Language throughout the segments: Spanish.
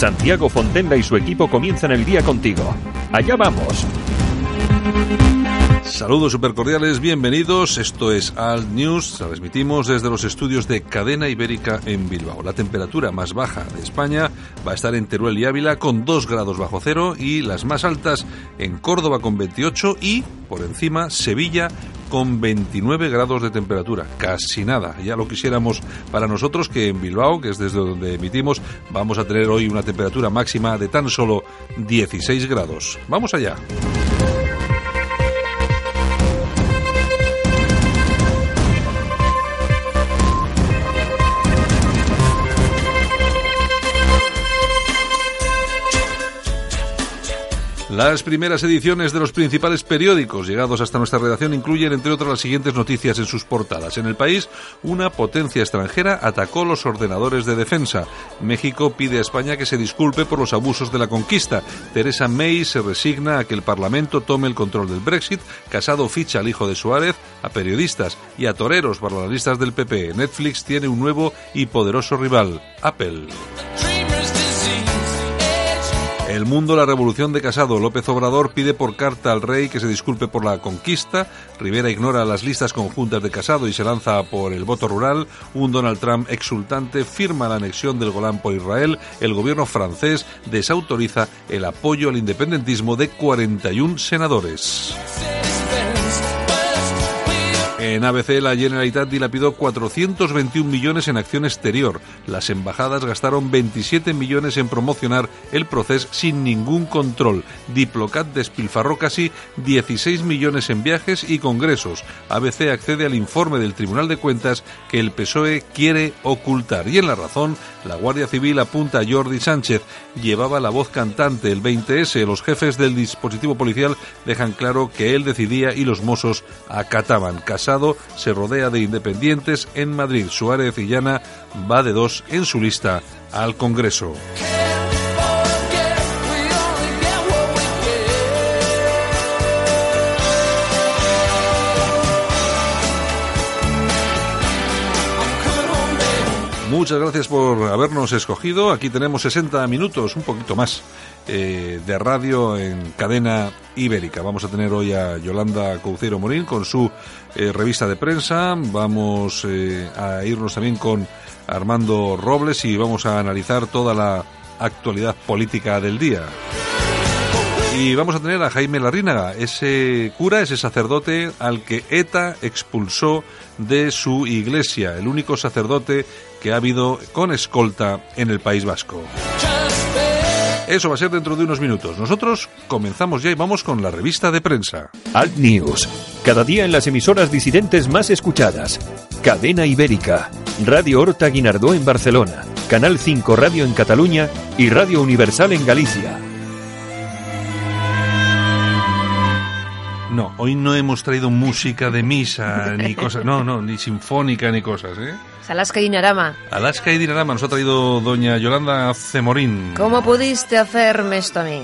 Santiago Fontenla y su equipo comienzan el día contigo. Allá vamos. Saludos supercordiales, bienvenidos. Esto es Alt News. Transmitimos desde los estudios de Cadena Ibérica en Bilbao. La temperatura más baja de España va a estar en Teruel y Ávila con 2 grados bajo cero y las más altas en Córdoba con 28 y por encima Sevilla con 29 grados de temperatura. Casi nada. Ya lo quisiéramos para nosotros que en Bilbao, que es desde donde emitimos, vamos a tener hoy una temperatura máxima de tan solo 16 grados. Vamos allá. Las primeras ediciones de los principales periódicos llegados hasta nuestra redacción incluyen, entre otras, las siguientes noticias en sus portadas. En el país, una potencia extranjera atacó los ordenadores de defensa. México pide a España que se disculpe por los abusos de la conquista. Teresa May se resigna a que el Parlamento tome el control del Brexit. Casado ficha al hijo de Suárez, a periodistas y a toreros para las listas del PP. Netflix tiene un nuevo y poderoso rival, Apple. El mundo, la revolución de Casado. López Obrador pide por carta al rey que se disculpe por la conquista. Rivera ignora las listas conjuntas de Casado y se lanza por el voto rural. Un Donald Trump exultante firma la anexión del Golán por Israel. El gobierno francés desautoriza el apoyo al independentismo de 41 senadores. En ABC, la Generalitat dilapidó 421 millones en acción exterior. Las embajadas gastaron 27 millones en promocionar el proceso sin ningún control. Diplocat despilfarró casi 16 millones en viajes y congresos. ABC accede al informe del Tribunal de Cuentas que el PSOE quiere ocultar. Y en la razón, la Guardia Civil apunta a Jordi Sánchez. Llevaba la voz cantante el 20S. Los jefes del dispositivo policial dejan claro que él decidía y los mozos acataban. Se rodea de independientes en Madrid. Suárez y Llana va de dos en su lista al Congreso. Muchas gracias por habernos escogido. Aquí tenemos 60 minutos, un poquito más, eh, de radio en cadena ibérica. Vamos a tener hoy a Yolanda Couceiro Morín con su eh, revista de prensa. Vamos eh, a irnos también con Armando Robles y vamos a analizar toda la actualidad política del día. Y vamos a tener a Jaime Larrínaga, ese cura, ese sacerdote al que ETA expulsó de su iglesia, el único sacerdote que ha habido con escolta en el País Vasco. Eso va a ser dentro de unos minutos. Nosotros comenzamos ya y vamos con la revista de prensa. Alt News. Cada día en las emisoras disidentes más escuchadas. Cadena Ibérica. Radio Horta Guinardó en Barcelona. Canal 5 Radio en Cataluña y Radio Universal en Galicia. No, hoy no hemos traído música de misa, ni cosas, no, no, ni sinfónica, ni cosas, ¿eh? Alaska y Dinarama. Alaska y Dinarama nos ha traído doña Yolanda Cemorín. ¿Cómo pudiste hacerme esto a mí?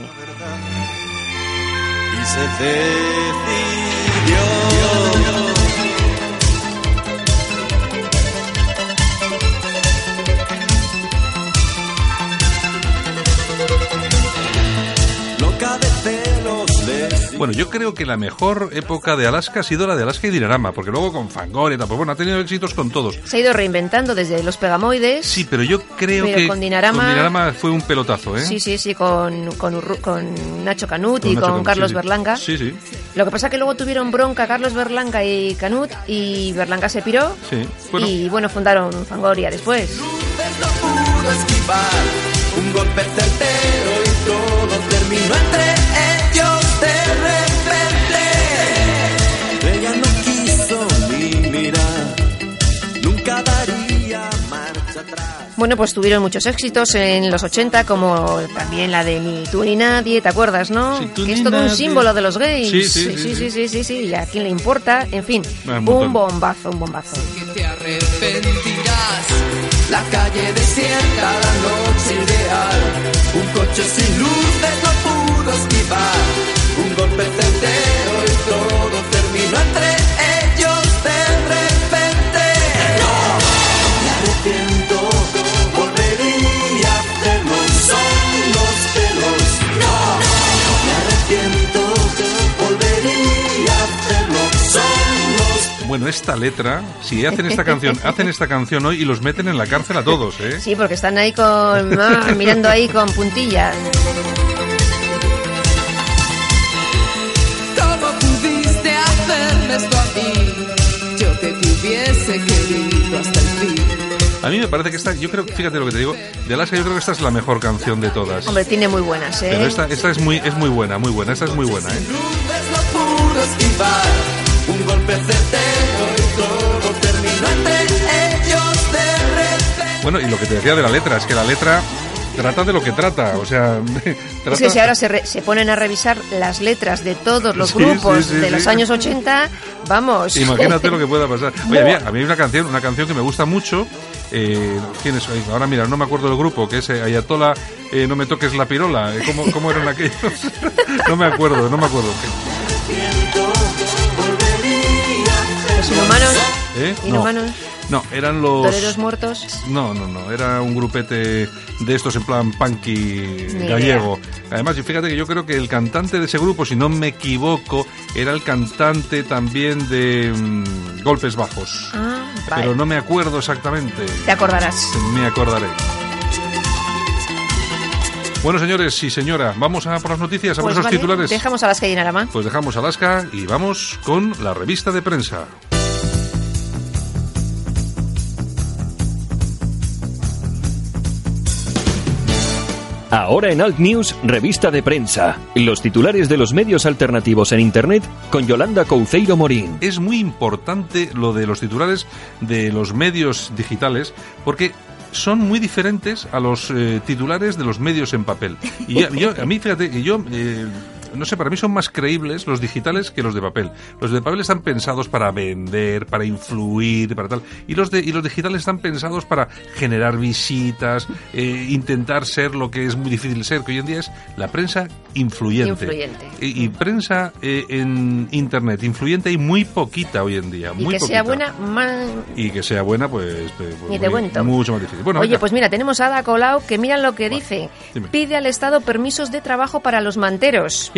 Y se decidió. Bueno, yo creo que la mejor época de Alaska ha sido la de Alaska y Dinarama, porque luego con Fangoria, pues bueno, ha tenido éxitos con todos. Se ha ido reinventando desde los pegamoides. Sí, pero yo creo Pero que con Dinarama- fue un pelotazo, ¿eh? Sí, sí, sí, con, con, Urru- con Nacho Canut Con y Nacho con Canut, Carlos sí. Berlanga. Sí, sí. Lo que pasa que luego tuvieron bronca Carlos Berlanga y Canut y Berlanga se piró. Sí. Bueno, Y bueno, fundaron Fangoria después. no pudo esquivar un golpe certero y todo terminó entre Bueno, pues tuvieron muchos éxitos en los 80, como también la de Ni tú ni nadie, ¿te acuerdas, no? Sí, tú que ni es todo un símbolo de los gays. Sí, sí, sí, sí, sí. sí, sí, sí, y a quién le importa, en fin, un bombazo, un bombazo. que te arrepentirás. La calle desierta, la noche ideal. Un coche sin luces no pudo esquivar. Un golpe certero bueno, esta letra, si hacen esta canción, hacen esta canción hoy y los meten en la cárcel a todos, ¿eh? Sí, porque están ahí con ah, mirando ahí con puntillas. ¿Cómo pudiste hacerme esto a mí? Yo que te hubiese querido hasta el fin. A mí me parece que esta, yo creo, fíjate lo que te digo, de Alaska yo creo que esta es la mejor canción de todas. Hombre, tiene muy buenas, ¿eh? Pero esta, esta es muy, es muy buena, muy buena, esta es muy buena, ¿eh? un golpe certero Bueno, y lo que te decía de la letra, es que la letra trata de lo que trata, o sea, trata... Es que si ahora se, re- se ponen a revisar las letras de todos los Sí, grupos sí, sí, de los años 80, vamos. Imagínate lo que pueda pasar. Oye, mira, a mí hay una canción, una canción que me gusta mucho. Eh, ¿quién es? Ahora mira, no me acuerdo del grupo, que es eh, Ayatola, eh, no me toques la pirola. ¿Cómo, cómo eran aquellos? no me acuerdo, no me acuerdo. Los inhumanos, ¿Eh? No, inhumanos, no, eran los... toreros muertos. No, no, no, era un grupete de estos en plan punky gallego. Además, y fíjate que yo creo que el cantante de ese grupo, si no me equivoco, era el cantante también de mm, Golpes Bajos. Ah, vale. Pero no me acuerdo exactamente. Te acordarás. Me acordaré. Bueno, señores y señora, vamos a por las noticias, a por Pues esos vale, titulares. Dejamos a las que Dinarama. Pues dejamos Alaska y vamos con la revista de prensa. Ahora en Alt News, revista de prensa. Los titulares de los medios alternativos en Internet con Yolanda Couceiro Morín. Es muy importante lo de los titulares de los medios digitales porque son muy diferentes a los eh, titulares de los medios en papel. Y yo- yo- a mí, fíjate, yo... eh, no sé, para mí son más creíbles los digitales que los de papel. Los de papel están pensados para vender, para influir, para tal. Y los de y los digitales están pensados para generar visitas, eh, intentar ser lo que es muy difícil ser, que hoy en día es la prensa influyente. Influyente. Y, y prensa eh, en internet influyente hay muy poquita hoy en día. Y muy que sea buena, más... Y que sea buena, pues, pues, Ni te muy- cuento. mucho más difícil. Bueno, Oye, venga. pues mira, tenemos a Ada Colau que mira lo que dice. dime. Pide al Estado permisos de trabajo para los manteros.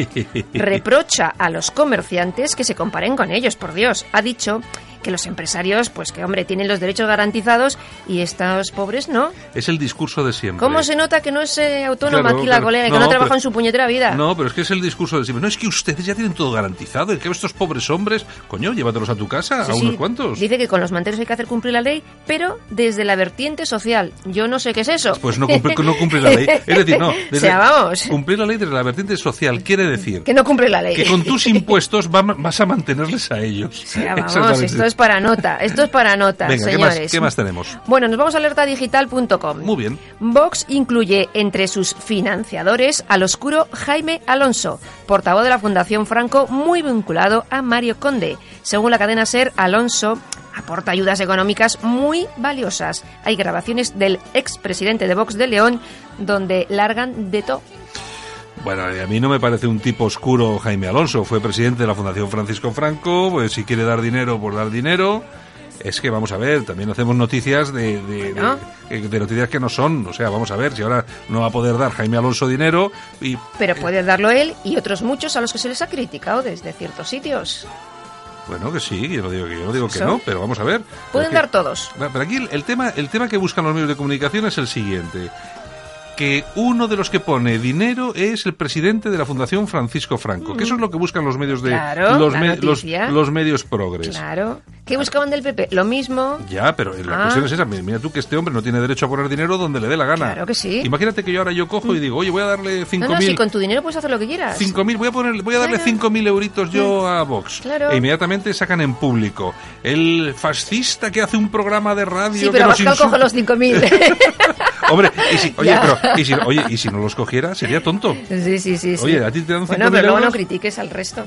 Reprocha a los comerciantes que se comparen con ellos, por Dios. Ha dicho que los empresarios, pues que hombre, tienen los derechos garantizados y estos pobres no. es el discurso de siempre. ¿Cómo se nota que no es eh, autónoma Claro, aquí la claro. colega, que No, no, trabaja en su puñetera vida? No, pero es que es el discurso de siempre. No, es que ustedes ya tienen todo garantizado. El que estos pobres hombres, coño, llévatelos a tu casa, Sí, a sí. unos cuantos. Dice que con los manteros hay que hacer cumplir la ley, pero desde la vertiente social. Yo no sé qué es eso. Pues no cumple, no cumple la ley. Es decir, no. O sea, vamos. Cumplir la ley desde la vertiente social quiere decir Que no cumple la ley. que con tus impuestos va- vas a mantenerles a ellos. O sea, vamos, esto es para nota, esto es para nota, Venga, ¿qué señores. más, ¿qué más tenemos? Bueno, nos vamos a alertadigital.com. Muy bien. Vox incluye entre sus financiadores al oscuro Jaime Alonso, portavoz de la Fundación Franco, muy vinculado a Mario Conde. Según la cadena SER, Alonso aporta ayudas económicas muy valiosas. Hay grabaciones del expresidente de Vox de León donde largan de todo. Bueno, a mí no me parece un tipo oscuro Jaime Alonso. Fue presidente de la Fundación Francisco Franco. Pues si quiere dar dinero, por dar dinero. Es que vamos a ver, también hacemos noticias de, de, de- Bueno. eh, de noticias que no son. O sea, vamos a ver si ahora no va a poder dar Jaime Alonso dinero y Pero puede darlo él y otros muchos a los que se les ha criticado desde ciertos sitios. bueno que sí, yo no digo que yo no digo que no, pero vamos a ver. Pueden dar todos. Pero aquí el, el tema, el tema que buscan los medios de comunicación es el siguiente. Que uno de los que pone dinero es el presidente de la Fundación Francisco Franco. Que eso es lo que buscan los medios de. Claro, los, me- los, los medios progres. Claro. ¿Qué buscaban del PP? Lo mismo. Ya, pero la Ah. cuestión es esa. Mira tú que este hombre no tiene derecho a poner dinero donde le dé la gana. Claro que sí. Imagínate que yo ahora yo cojo y digo, oye, voy a darle No, cinco no, mil si con tu dinero puedes hacer lo que quieras. Cinco mil, voy a poner, voy a darle Claro. 5.000 euritos yo a Vox. Claro. E inmediatamente sacan en público. El fascista que hace un programa de radio Sí, que pero nos Abascal coge insulta. los 5.000. Hombre, y si, oye, pero, y si, oye, y si no los cogiera, sería tonto. sí, sí, sí, sí. Oye, ¿a ti te dan Bueno, 5.000 pero luego no critiques al resto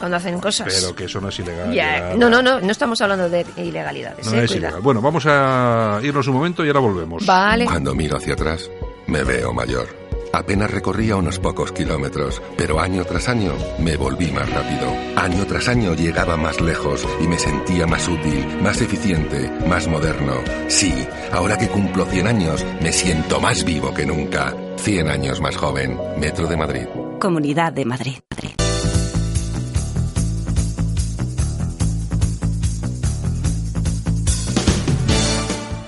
cuando hacen cosas. Pero que eso no es ilegal. Yolanda. No, no, no, no estamos hablando de ilegalidades. No eh, es ilegal. Bueno, vamos a irnos un momento y ahora volvemos. Vale. Cuando miro hacia atrás, me veo mayor. Apenas recorría unos pocos kilómetros, pero año tras año me volví más rápido. Año tras año llegaba más lejos y me sentía más útil, más eficiente, más moderno. Sí, ahora que cumplo 100 años, me siento más vivo que nunca. 100 años más joven. Metro de Madrid. Comunidad de Madrid. Madrid.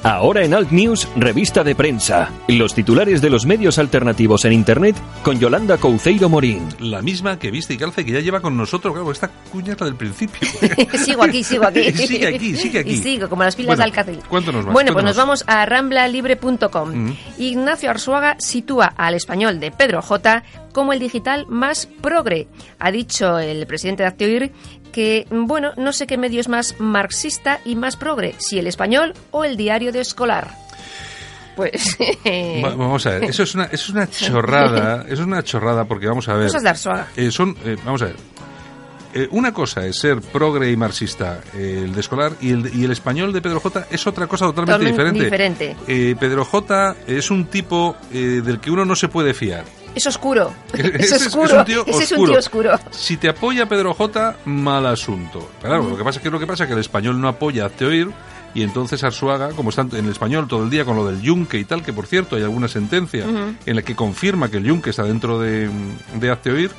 Ahora en Alt News, revista de prensa. Los titulares de los medios alternativos en Internet con Yolanda Couceiro Morín. La misma que viste y calce que ya lleva con nosotros. Claro, esta cuña es la del principio. sigo aquí, sigo aquí. sigue aquí, sigue aquí. Y sigo, como las pilas Bueno, de Alcácer. cuéntanos más, Bueno, pues nos vamos a ramblalibre.com. Mm. Ignacio Arzuaga sitúa al español de Pedro J como el digital más progre. Ha dicho el presidente de Actioir que, bueno, no sé qué medio es más marxista y más progre, si el español o el diario de escolar. Pues... Va- Vamos a ver, eso es una, eso es una chorrada, eso es una chorrada porque vamos a ver. Cosas de Arzuaga. Eh, son, eh, vamos a ver. Eh, una cosa es ser progre y marxista, eh, el de escolar, y el, y el español de Pedro J es otra cosa totalmente Totalmente diferente. diferente. Eh, Pedro J es un tipo eh, del que uno no se puede fiar. Es oscuro. Es es- oscuro. es un tío Ese es un oscuro. tío oscuro. Si te apoya Pedro J, mal asunto. Claro, lo que pasa es que lo que pasa es que el español no apoya a Teoir y entonces Arsuaga, como está en el español todo el día con lo del yunque y tal, que por cierto hay alguna sentencia en la que confirma que el yunque está dentro de, de Azteoir,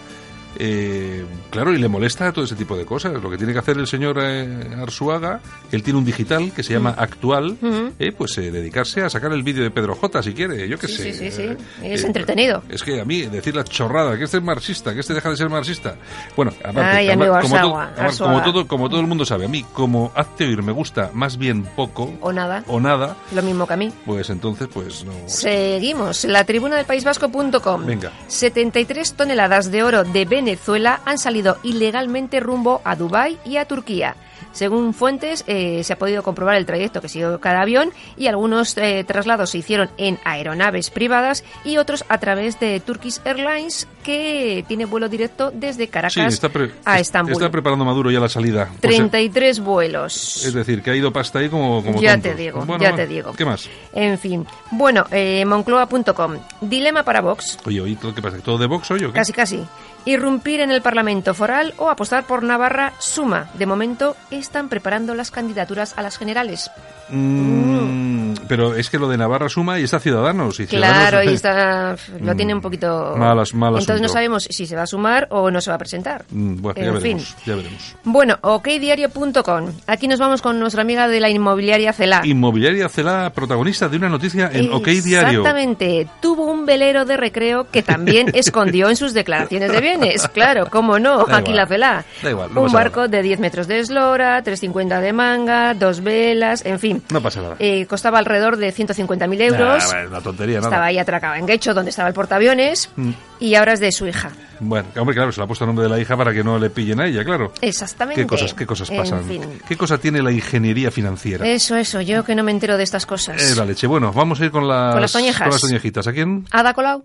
eh, claro, y le molesta todo ese tipo de cosas. Lo que tiene que hacer el señor eh, Arsuaga, él tiene un digital que se llama Actual, eh, pues eh, dedicarse a sacar el vídeo de Pedro J, si quiere, yo qué Sí, sé. sí, sí, sí. Eh, Es eh, entretenido. Es que a mí decir la chorrada, que este es marxista, que este deja de ser marxista. Bueno, aparte, Ay, amigo como, todo, además, como, todo, como todo el mundo sabe, a mí como hazte oír me gusta más bien poco O nada. o nada, Lo mismo que a mí. pues entonces pues no... Seguimos. La tribuna del País Vasco.com. Venga. 73 toneladas de oro de Venezuela han salido ilegalmente rumbo a Dubái y a Turquía. Según fuentes, eh, se ha podido comprobar el trayecto que siguió cada avión y algunos eh, traslados se hicieron en aeronaves privadas y otros a través de Turkish Airlines, que tiene vuelo directo desde Caracas a es- Estambul. está preparando Maduro ya la salida. Pues, 33 vuelos. es decir, que ha ido pasta ahí como, como Ya te digo, Bueno, ya te digo. ¿Qué más? En fin. Bueno, eh, Moncloa.com. Dilema para Vox. Oye, oye, ¿todo qué pasa? ¿Todo de Vox hoy o qué? Casi, casi. Irrumpir en el Parlamento foral o apostar por Navarra suma. De momento están preparando las candidaturas a las generales. Mm, pero es que lo de Navarra suma y está Ciudadanos. Y Claro, Ciudadanos- y está, lo Mm, tiene un poquito... malas- mal Entonces no sabemos si se va a sumar o no se va a presentar. Mm, bueno, ya veremos, fin. ya veremos. Bueno, okdiario.com. Aquí nos vamos con nuestra amiga de la inmobiliaria Celá. Inmobiliaria Celá, protagonista de una noticia en OK Diario. Exactamente. Tuvo un velero de recreo que también escondió en sus declaraciones de bienes. Claro, cómo no, Da aquí igual. la Celá. Da igual, no un barco de 10 metros de eslora, 350 de manga, dos velas, en fin. No pasa nada. Eh, costaba alrededor de 150.000 euros. Nah, una tontería, Estaba nada. ahí atracado en Guecho, donde estaba el portaaviones, Mm. y ahora es de su hija. Bueno, hombre, claro, se le ha puesto el nombre de la hija para que no le pillen a ella, claro. Exactamente. ¿Qué cosas, qué cosas En pasan? fin. ¿Qué cosa tiene la ingeniería financiera? Eso, eso, yo que no me entero de estas cosas. Eh, la leche. Bueno, vamos a ir con las, Con las con las toñejitas. ¿A quién? ¿Ada Colau?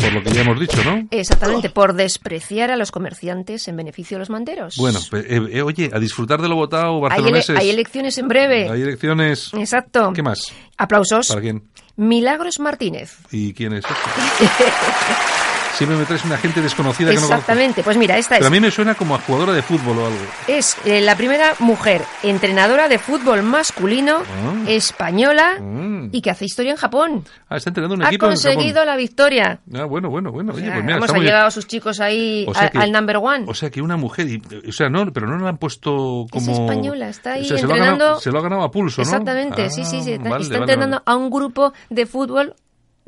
Por lo que ya hemos dicho, ¿no? Exactamente, por despreciar a los comerciantes en beneficio de los manteros. Bueno, pe- eh, eh, oye, a disfrutar de lo votado hay, ele- barceloneses. hay elecciones en breve. Hay elecciones. Exacto. ¿Qué más? Aplausos. ¿Para quién? Milagros Martínez. ¿Y quién es este? Siempre me traes una gente desconocida que no. Exactamente, pues mira, esta Pero a es, mí me suena como a jugadora de fútbol o algo. es eh, la primera mujer entrenadora de fútbol masculino Ah. española Mm. y que hace historia en Japón. Ah, está entrenando un Ha equipo en conseguido Japón. la victoria. Ah, bueno, bueno, bueno. Oye, O sea, pues mira, vamos, ha llevado a sus chicos ahí O sea a- que- al number one. O sea que una mujer, y, o sea, no, pero no la han puesto como... Es española, está ahí o sea, se lo ha entrenando- ganado- se lo ha ganado a pulso, ¿no? Exactamente, sí, sí, sí. Ah, Está, vale, está vale, entrenando vale. a un grupo de fútbol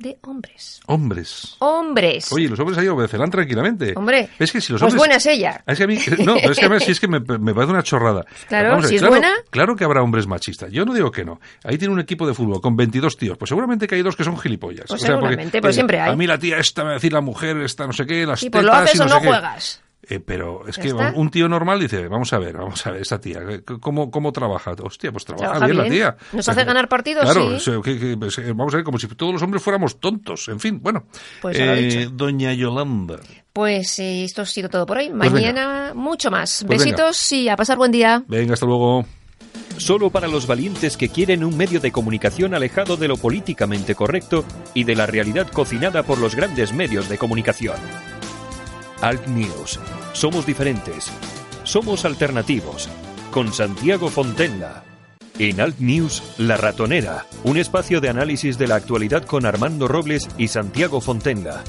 de hombres. Hombres. Hombres. Oye, los hombres ahí obedecerán tranquilamente. Hombre, Es que si los pues hombres... buena es ella. Es que a mí, no, pero es que a ver, si es que me, me parece una chorrada. Claro, ver, si es buena. Claro que habrá hombres machistas. Yo no digo que no. Ahí tiene un equipo de fútbol con 22 tíos. Pues seguramente que hay dos que son gilipollas. Pues O sea, porque, seguramente, pero siempre hay. A mí la tía esta me va a decir la mujer, esta no sé qué, las Sí, pues lo tetas haces y o no no qué. Eh, pero es que está. un tío normal dice, vamos a ver, vamos a ver, esta tía, eh, ¿cómo, cómo trabaja? Hostia, pues trabaja, Trabaja bien, la tía. ¿Nos hace ganar partidos? Claro, Sí. o sea, que- que- pues, eh, vamos a ver, como si todos los hombres fuéramos tontos. En fin, bueno. Pues Eh. Doña Yolanda. Pues eh, esto ha sido todo por hoy. Pues Mañana mucho más. Pues venga. Besitos y a pasar buen día. Venga, hasta luego. Solo para los valientes que quieren un medio de comunicación alejado de lo políticamente correcto y de la realidad cocinada por los grandes medios de comunicación. Alt News. Somos diferentes. Somos alternativos. Con Santiago Fontenla. En Alt News, La Ratonera, un espacio de análisis de la actualidad con Armando Robles y Santiago Fontenla.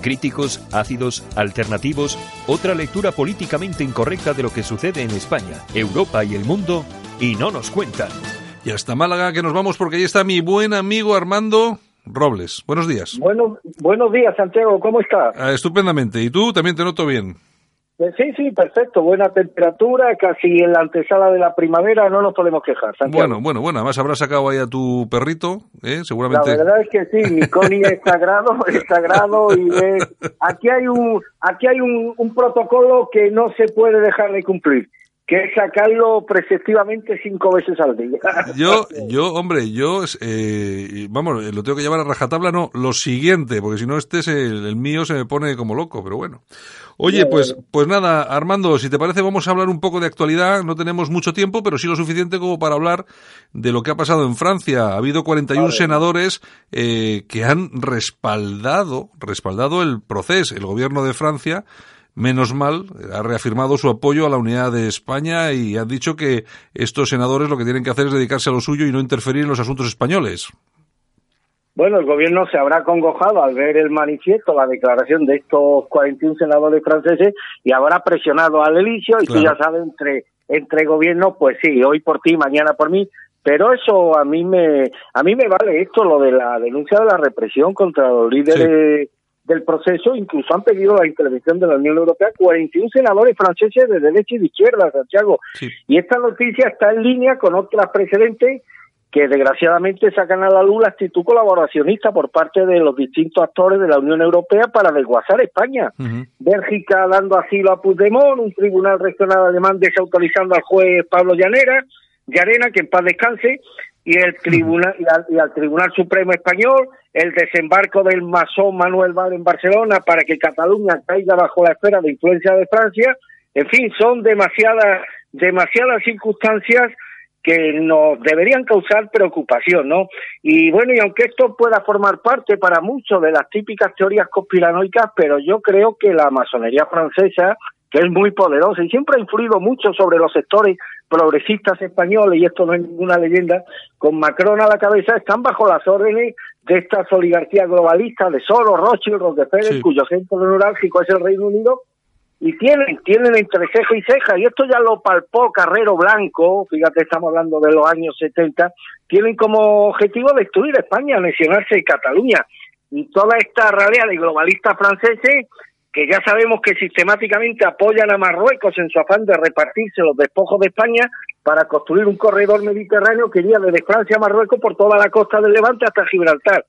Críticos, ácidos, alternativos, otra lectura políticamente incorrecta de lo que sucede en España, Europa y el mundo, y no nos cuentan. Y hasta Málaga que nos vamos porque ahí está mi buen amigo Armando Robles. Buenos días. Bueno, buenos días, Santiago, ¿cómo estás? Ah, estupendamente. ¿Y tú? También te noto bien. Eh, Sí, sí, perfecto, buena temperatura, casi en la antesala de la primavera, no nos podemos quejar, Santiago. Bueno, bueno, bueno. Además habrás sacado ahí a tu perrito, ¿eh? La Seguramente. verdad es que sí, mi Connie es sagrado, es sagrado y es- aquí hay un aquí hay un, un protocolo que no se puede dejar de cumplir, que es sacarlo preceptivamente cinco veces al día. Yo, yo, hombre, yo, eh, vamos, lo tengo que llevar a rajatabla, no, lo siguiente, porque si no este es el, el mío se me pone como loco, pero bueno. Oye, pues, pues nada, Armando, si te parece vamos a hablar un poco de actualidad, no tenemos mucho tiempo, pero sí lo suficiente como para hablar de lo que ha pasado en Francia. Ha habido 41 senadores eh, que han respaldado, respaldado el proceso, el gobierno de Francia, menos mal, ha reafirmado su apoyo a la unidad de España y ha dicho que estos senadores lo que tienen que hacer es dedicarse a lo suyo y no interferir en los asuntos españoles. Bueno, el gobierno se habrá congojado al ver el manifiesto, la declaración de estos 41 senadores franceses y habrá presionado al Elicio y tú Claro. ya sabes, entre, entre gobiernos, pues sí, hoy por ti, mañana por mí, pero eso a mí me a mí me vale esto, lo de la denuncia de la represión contra los líderes del proceso, incluso han pedido la intervención de la Unión Europea 41 senadores franceses de derecha y de izquierda, Santiago. Sí. Y esta noticia está en línea con otras precedentes que desgraciadamente sacan a la luz la actitud colaboracionista por parte de los distintos actores de la Unión Europea para desguazar España. Bélgica dando asilo a Puigdemont, un tribunal regional alemán desautorizando al juez Pablo Llanera, Llarena, que en paz descanse, y el tribunal y al, y al Tribunal Supremo Español, el desembarco del masón Manuel Val en Barcelona para que Cataluña caiga bajo la esfera de influencia de Francia. En fin, son demasiadas, demasiadas circunstancias que nos deberían causar preocupación, ¿no? Y bueno, y aunque esto pueda formar parte para muchos de las típicas teorías conspiranoicas, pero yo creo que la masonería francesa, que es muy poderosa y siempre ha influido mucho sobre los sectores progresistas españoles, y esto no es ninguna leyenda, con Macron a la cabeza, están bajo las órdenes de estas oligarquías globalistas de Soros, Rothschild, Rockefeller, Sí. cuyo centro neurálgico es el Reino Unido, y tienen, tienen entre ceja y ceja, y esto ya lo palpó Carrero Blanco, fíjate, estamos hablando de los años 70, tienen como objetivo destruir España, anexionarse de Cataluña. Y toda esta ralea de globalistas franceses, que ya sabemos que sistemáticamente apoyan a Marruecos en su afán de repartirse los despojos de España para construir un corredor mediterráneo que iría desde Francia a Marruecos por toda la costa del Levante hasta Gibraltar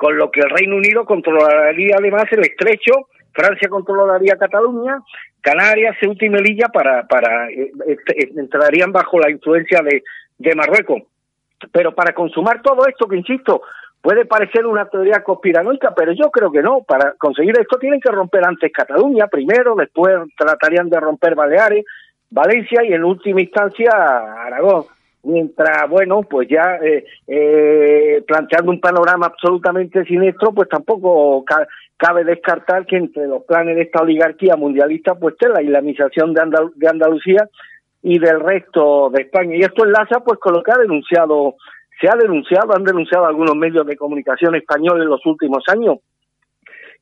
con lo que el Reino Unido controlaría además el estrecho, Francia controlaría Cataluña, Canarias, Ceuta y Melilla para, para eh, eh, entrarían bajo la influencia de, de Marruecos. Pero para consumar todo esto, que insisto, puede parecer una teoría conspiranoica, pero yo creo que no. Para conseguir esto tienen que romper antes Cataluña primero, después tratarían de romper Baleares, Valencia y en última instancia Aragón. mientras, bueno, pues ya eh, eh, planteando un panorama absolutamente siniestro, pues tampoco ca- cabe descartar que entre los planes de esta oligarquía mundialista, pues esté la islamización de, Andal- de Andalucía y del resto de España. Y esto enlaza pues con lo que ha denunciado, se ha denunciado, han denunciado algunos medios de comunicación españoles en los últimos años,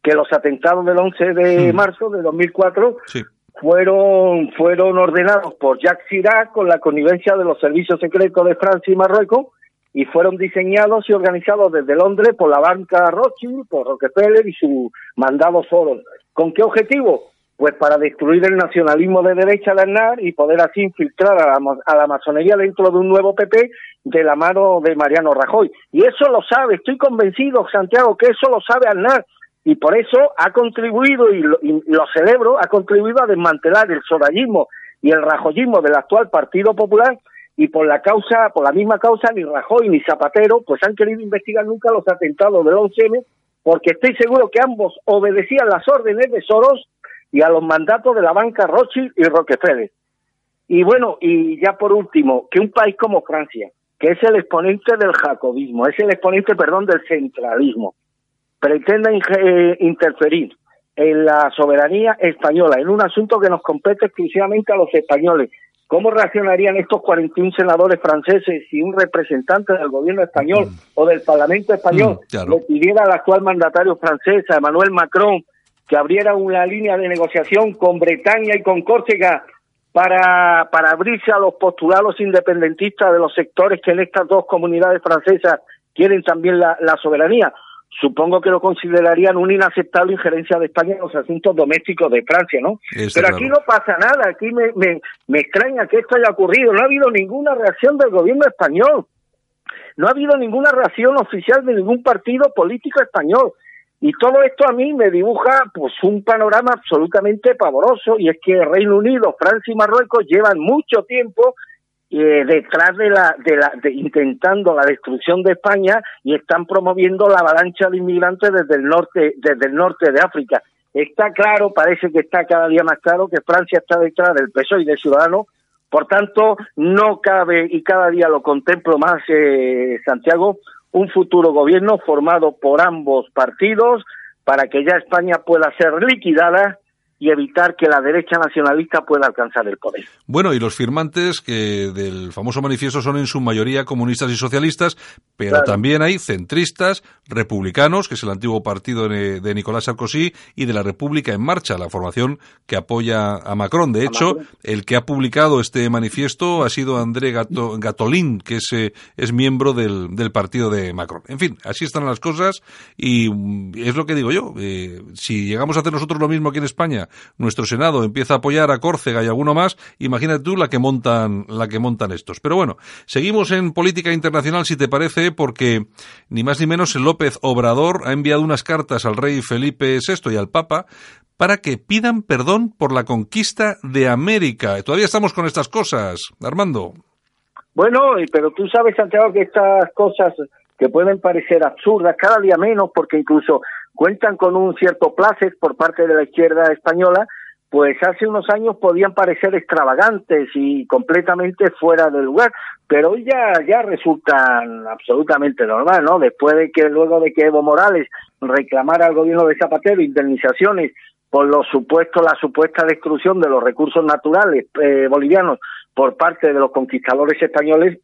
que los atentados del 11 de Hmm. marzo de 2004 Sí. fueron fueron ordenados por Jacques Chirac con la connivencia de los servicios secretos de Francia y Marruecos y fueron diseñados y organizados desde Londres por la banca Rothschild, por Rockefeller y su mandado Soros. ¿Con qué objetivo? Pues para destruir el nacionalismo de derecha de Aznar y poder así infiltrar a la, a la masonería dentro de un nuevo PP de la mano de Mariano Rajoy. Y eso lo sabe, estoy convencido, Santiago, que eso lo sabe Aznar y por eso ha contribuido, y lo, y lo celebro, ha contribuido a desmantelar el sorayismo y el rajoyismo del actual Partido Popular y por la causa, por la misma causa, ni Rajoy ni Zapatero pues han querido investigar nunca los atentados del 11M porque estoy seguro que ambos obedecían las órdenes de Soros y a los mandatos de la banca Rothschild y Rockefeller. Y bueno, y ya por último, que un país como Francia, que es el exponente del jacobismo, es el exponente, perdón, del centralismo, pretenda eh, interferir en la soberanía española, en un asunto que nos compete exclusivamente a los españoles. ¿Cómo reaccionarían estos 41 senadores franceses si un representante del gobierno español o del Parlamento español Mm, claro. le pidiera al actual mandatario francés, a Emmanuel Macron, que abriera una línea de negociación con Bretaña y con Córcega para, para abrirse a los postulados independentistas de los sectores que en estas dos comunidades francesas quieren también la, la soberanía? Supongo que lo considerarían una inaceptable injerencia de España en los asuntos domésticos de Francia, ¿no? Está Pero aquí claro. no pasa nada, aquí me, me, me extraña que esto haya ocurrido, no ha habido ninguna reacción del gobierno español, no ha habido ninguna reacción oficial de ningún partido político español. Y todo esto a mí me dibuja pues un panorama absolutamente pavoroso y es que Reino Unido, Francia y Marruecos llevan mucho tiempo eh, detrás de la, de la de, intentando la destrucción de España y están promoviendo la avalancha de inmigrantes desde el norte desde el norte de África. Está claro, parece que está cada día más claro que Francia está detrás del PSOE y de Ciudadanos. Por tanto, no cabe y cada día lo contemplo más, eh, Santiago, un futuro gobierno formado por ambos partidos para que ya España pueda ser liquidada y evitar que la derecha nacionalista pueda alcanzar el poder. Bueno, y los firmantes que del famoso manifiesto son en su mayoría comunistas y socialistas, pero Claro. también hay centristas, republicanos, que es el antiguo partido de, de Nicolás Sarkozy, y de la República en Marcha, la formación que apoya a Macron. De hecho, Macron. el que ha publicado este manifiesto ha sido André Gato- Gatolín, que es, eh, es miembro del, del partido de Macron. En fin, así están las cosas y mm, es lo que digo yo. eh, si llegamos a hacer nosotros lo mismo aquí en España, nuestro Senado empieza a apoyar a Córcega y alguno más, imagínate tú la que montan, la que montan estos. Pero bueno, seguimos en política internacional, si te parece, porque ni más ni menos el López Obrador ha enviado unas cartas al rey Felipe VI y al Papa para que pidan perdón por la conquista de América. Todavía estamos con estas cosas, Armando. Bueno, pero tú sabes, Santiago, que estas cosas que pueden parecer absurdas, cada día menos, porque incluso cuentan con un cierto placer por parte de la izquierda española, pues hace unos años podían parecer extravagantes y completamente fuera de lugar, pero hoy ya, ya resultan absolutamente normal, ¿no? Después de que, luego de que Evo Morales reclamara al gobierno de Zapatero indemnizaciones por lo supuesto, la supuesta destrucción de los recursos naturales eh, bolivianos por parte de los conquistadores españoles,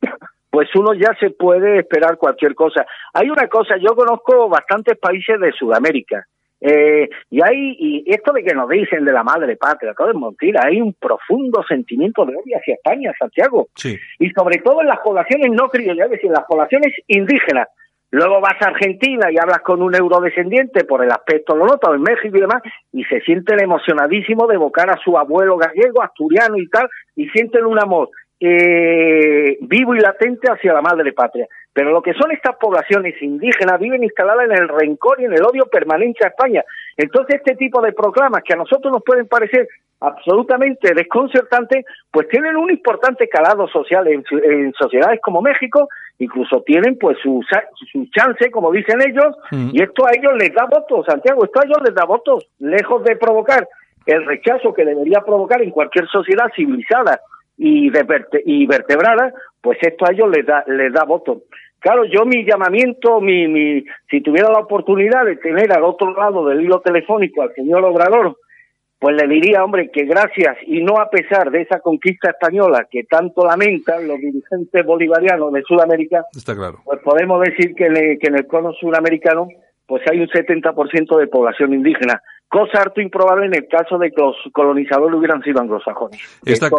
pues uno ya se puede esperar cualquier cosa. Hay una cosa, yo conozco bastantes países de Sudamérica, eh, y hay, y esto de que nos dicen de la madre patria, todo es mentira, hay un profundo sentimiento de odio hacia España, Santiago, Sí. y sobre todo en las poblaciones no criollas, es decir, en las poblaciones indígenas. Luego vas a Argentina y hablas con un eurodescendiente por el aspecto, lo noto en México y demás, y se sienten emocionadísimos de evocar a su abuelo gallego, asturiano y tal, y sienten un amor eh, vivo y latente hacia la madre patria. Pero lo que son estas poblaciones indígenas viven instaladas en el rencor y en el odio permanente a España. Entonces este tipo de proclamas que a nosotros nos pueden parecer absolutamente desconcertantes, pues tienen un importante calado social en, en sociedades como México, incluso tienen pues su, su chance, como dicen ellos, Mm. y esto a ellos les da votos, Santiago, esto a ellos les da votos, lejos de provocar el rechazo que debería provocar en cualquier sociedad civilizada y, de verte- y vertebradas, pues esto a ellos les da, les da voto. Claro, yo mi llamamiento, mi, mi, si tuviera la oportunidad de tener al otro lado del hilo telefónico al señor Obrador, pues le diría, hombre, que gracias y no a pesar de esa conquista española que tanto lamentan los dirigentes bolivarianos de Sudamérica, Está claro. pues podemos decir que, le- que en el cono sudamericano pues hay un 70% de población indígena, cosa harto improbable en el caso de que los colonizadores hubieran sido anglosajones. Está-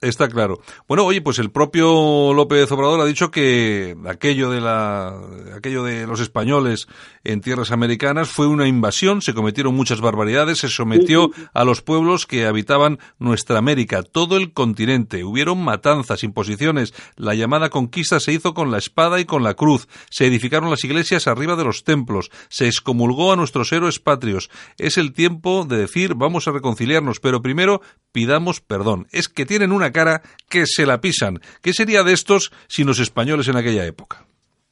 Está claro. Bueno, oye, pues el propio López Obrador ha dicho que aquello de la, aquello de los españoles en tierras americanas fue una invasión, se cometieron muchas barbaridades, se sometió a los pueblos que habitaban nuestra América, todo el continente. Hubieron matanzas, imposiciones. La llamada conquista se hizo con la espada y con la cruz. Se edificaron las iglesias arriba de los templos. Se excomulgó a nuestros héroes patrios. Es el tiempo de decir vamos a reconciliarnos, pero primero pidamos perdón. Es que tienen una cara que se la pisan. ¿Qué sería de estos sin los españoles en aquella época?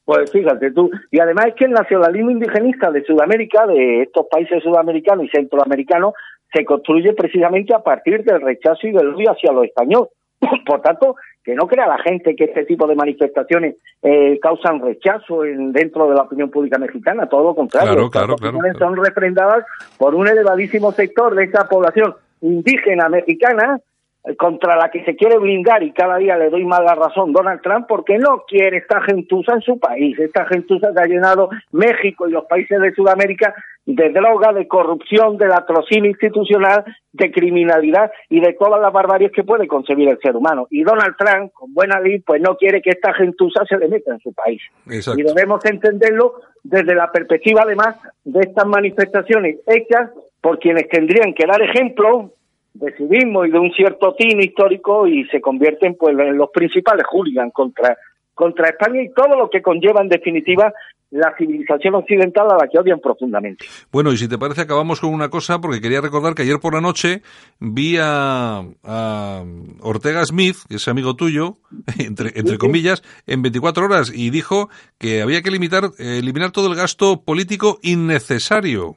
Pues fíjate tú, y además es que el nacionalismo indigenista de Sudamérica, de estos países sudamericanos y centroamericanos, se construye precisamente a partir del rechazo y del odio hacia lo español. Por tanto, que no crea la gente que este tipo de manifestaciones eh, causan rechazo en, dentro de la opinión pública mexicana, todo lo contrario. Claro, claro, claro, son refrendadas por un elevadísimo sector de esa población indígena mexicana contra la que se quiere blindar y cada día le doy más la razón Donald Trump porque no quiere esta gentuza en su país, esta gentuza que ha llenado México y los países de Sudamérica de droga, de corrupción, de latrocinio institucional, de criminalidad y de todas las barbaries que puede concebir el ser humano. Y Donald Trump, con buena ley, pues no quiere que esta gentuza se le meta en su país. Exacto. Y debemos entenderlo desde la perspectiva, además, de estas manifestaciones hechas por quienes tendrían que dar ejemplo de civismo y de un cierto tino histórico y se convierten pues en los principales hooligans contra contra España y todo lo que conlleva en definitiva la civilización occidental a la que odian profundamente. Bueno, y si te parece, acabamos con una cosa, porque quería recordar que ayer por la noche vi a, a Ortega Smith, que es amigo tuyo, entre, entre comillas, en 24 horas, y dijo que había que limitar, eliminar todo el gasto político innecesario.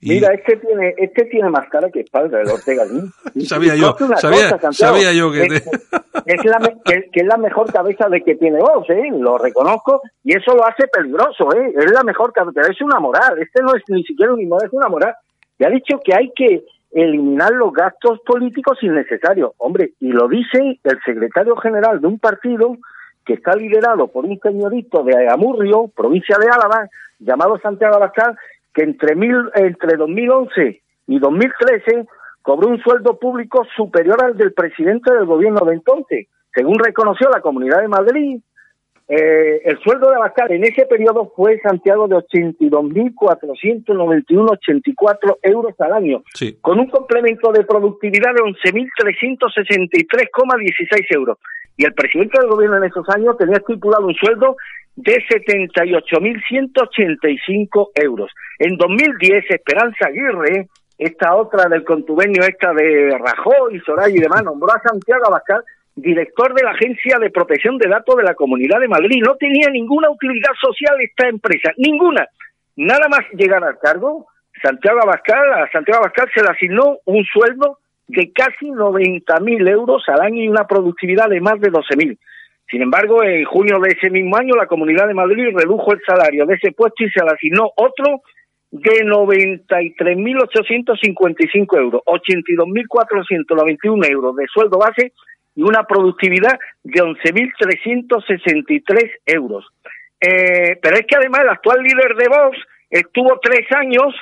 Y Mira, este tiene este tiene más cara que espalda, el Ortega Sabía yo, sabía- cosa, sabía yo que es, la, que, que es la mejor cabeza de que tiene voz, ¿eh? lo reconozco, y eso lo hace peligroso, ¿eh? es la mejor cabeza, es una moral, este no es ni siquiera un inmoral, es una moral. Y ha dicho que hay que eliminar los gastos políticos innecesarios. Hombre, y lo dice el secretario general de un partido que está liderado por un señorito de Amurrio, provincia de Álava, llamado Santiago Abascal, que entre, mil, entre 2011 y 2013 cobró un sueldo público superior al del presidente del gobierno de entonces. Según reconoció la Comunidad de Madrid, eh, el sueldo de Abascal en ese periodo fue Santiago de 82.491,84 euros al año, Sí. con un complemento de productividad de 11.363,16 euros. Y el presidente del gobierno en esos años tenía estipulado un sueldo de 78.185 euros. En 2010, Esperanza Aguirre, esta otra del contubernio esta de Rajoy, Soraya y demás, nombró a Santiago Abascal director de la Agencia de Protección de Datos de la Comunidad de Madrid. No tenía ninguna utilidad social esta empresa, ninguna. Nada más llegar al cargo, Santiago Abascal, a Santiago Abascal se le asignó un sueldo de casi 90.000 euros al año y una productividad de más de 12.000. Sin embargo, en junio de ese mismo año, la Comunidad de Madrid redujo el salario de ese puesto y se le asignó otro de 93.855 euros, 82.491 euros de sueldo base y una productividad de 11.363 euros. Eh, pero es que además el actual líder de Vox estuvo tres años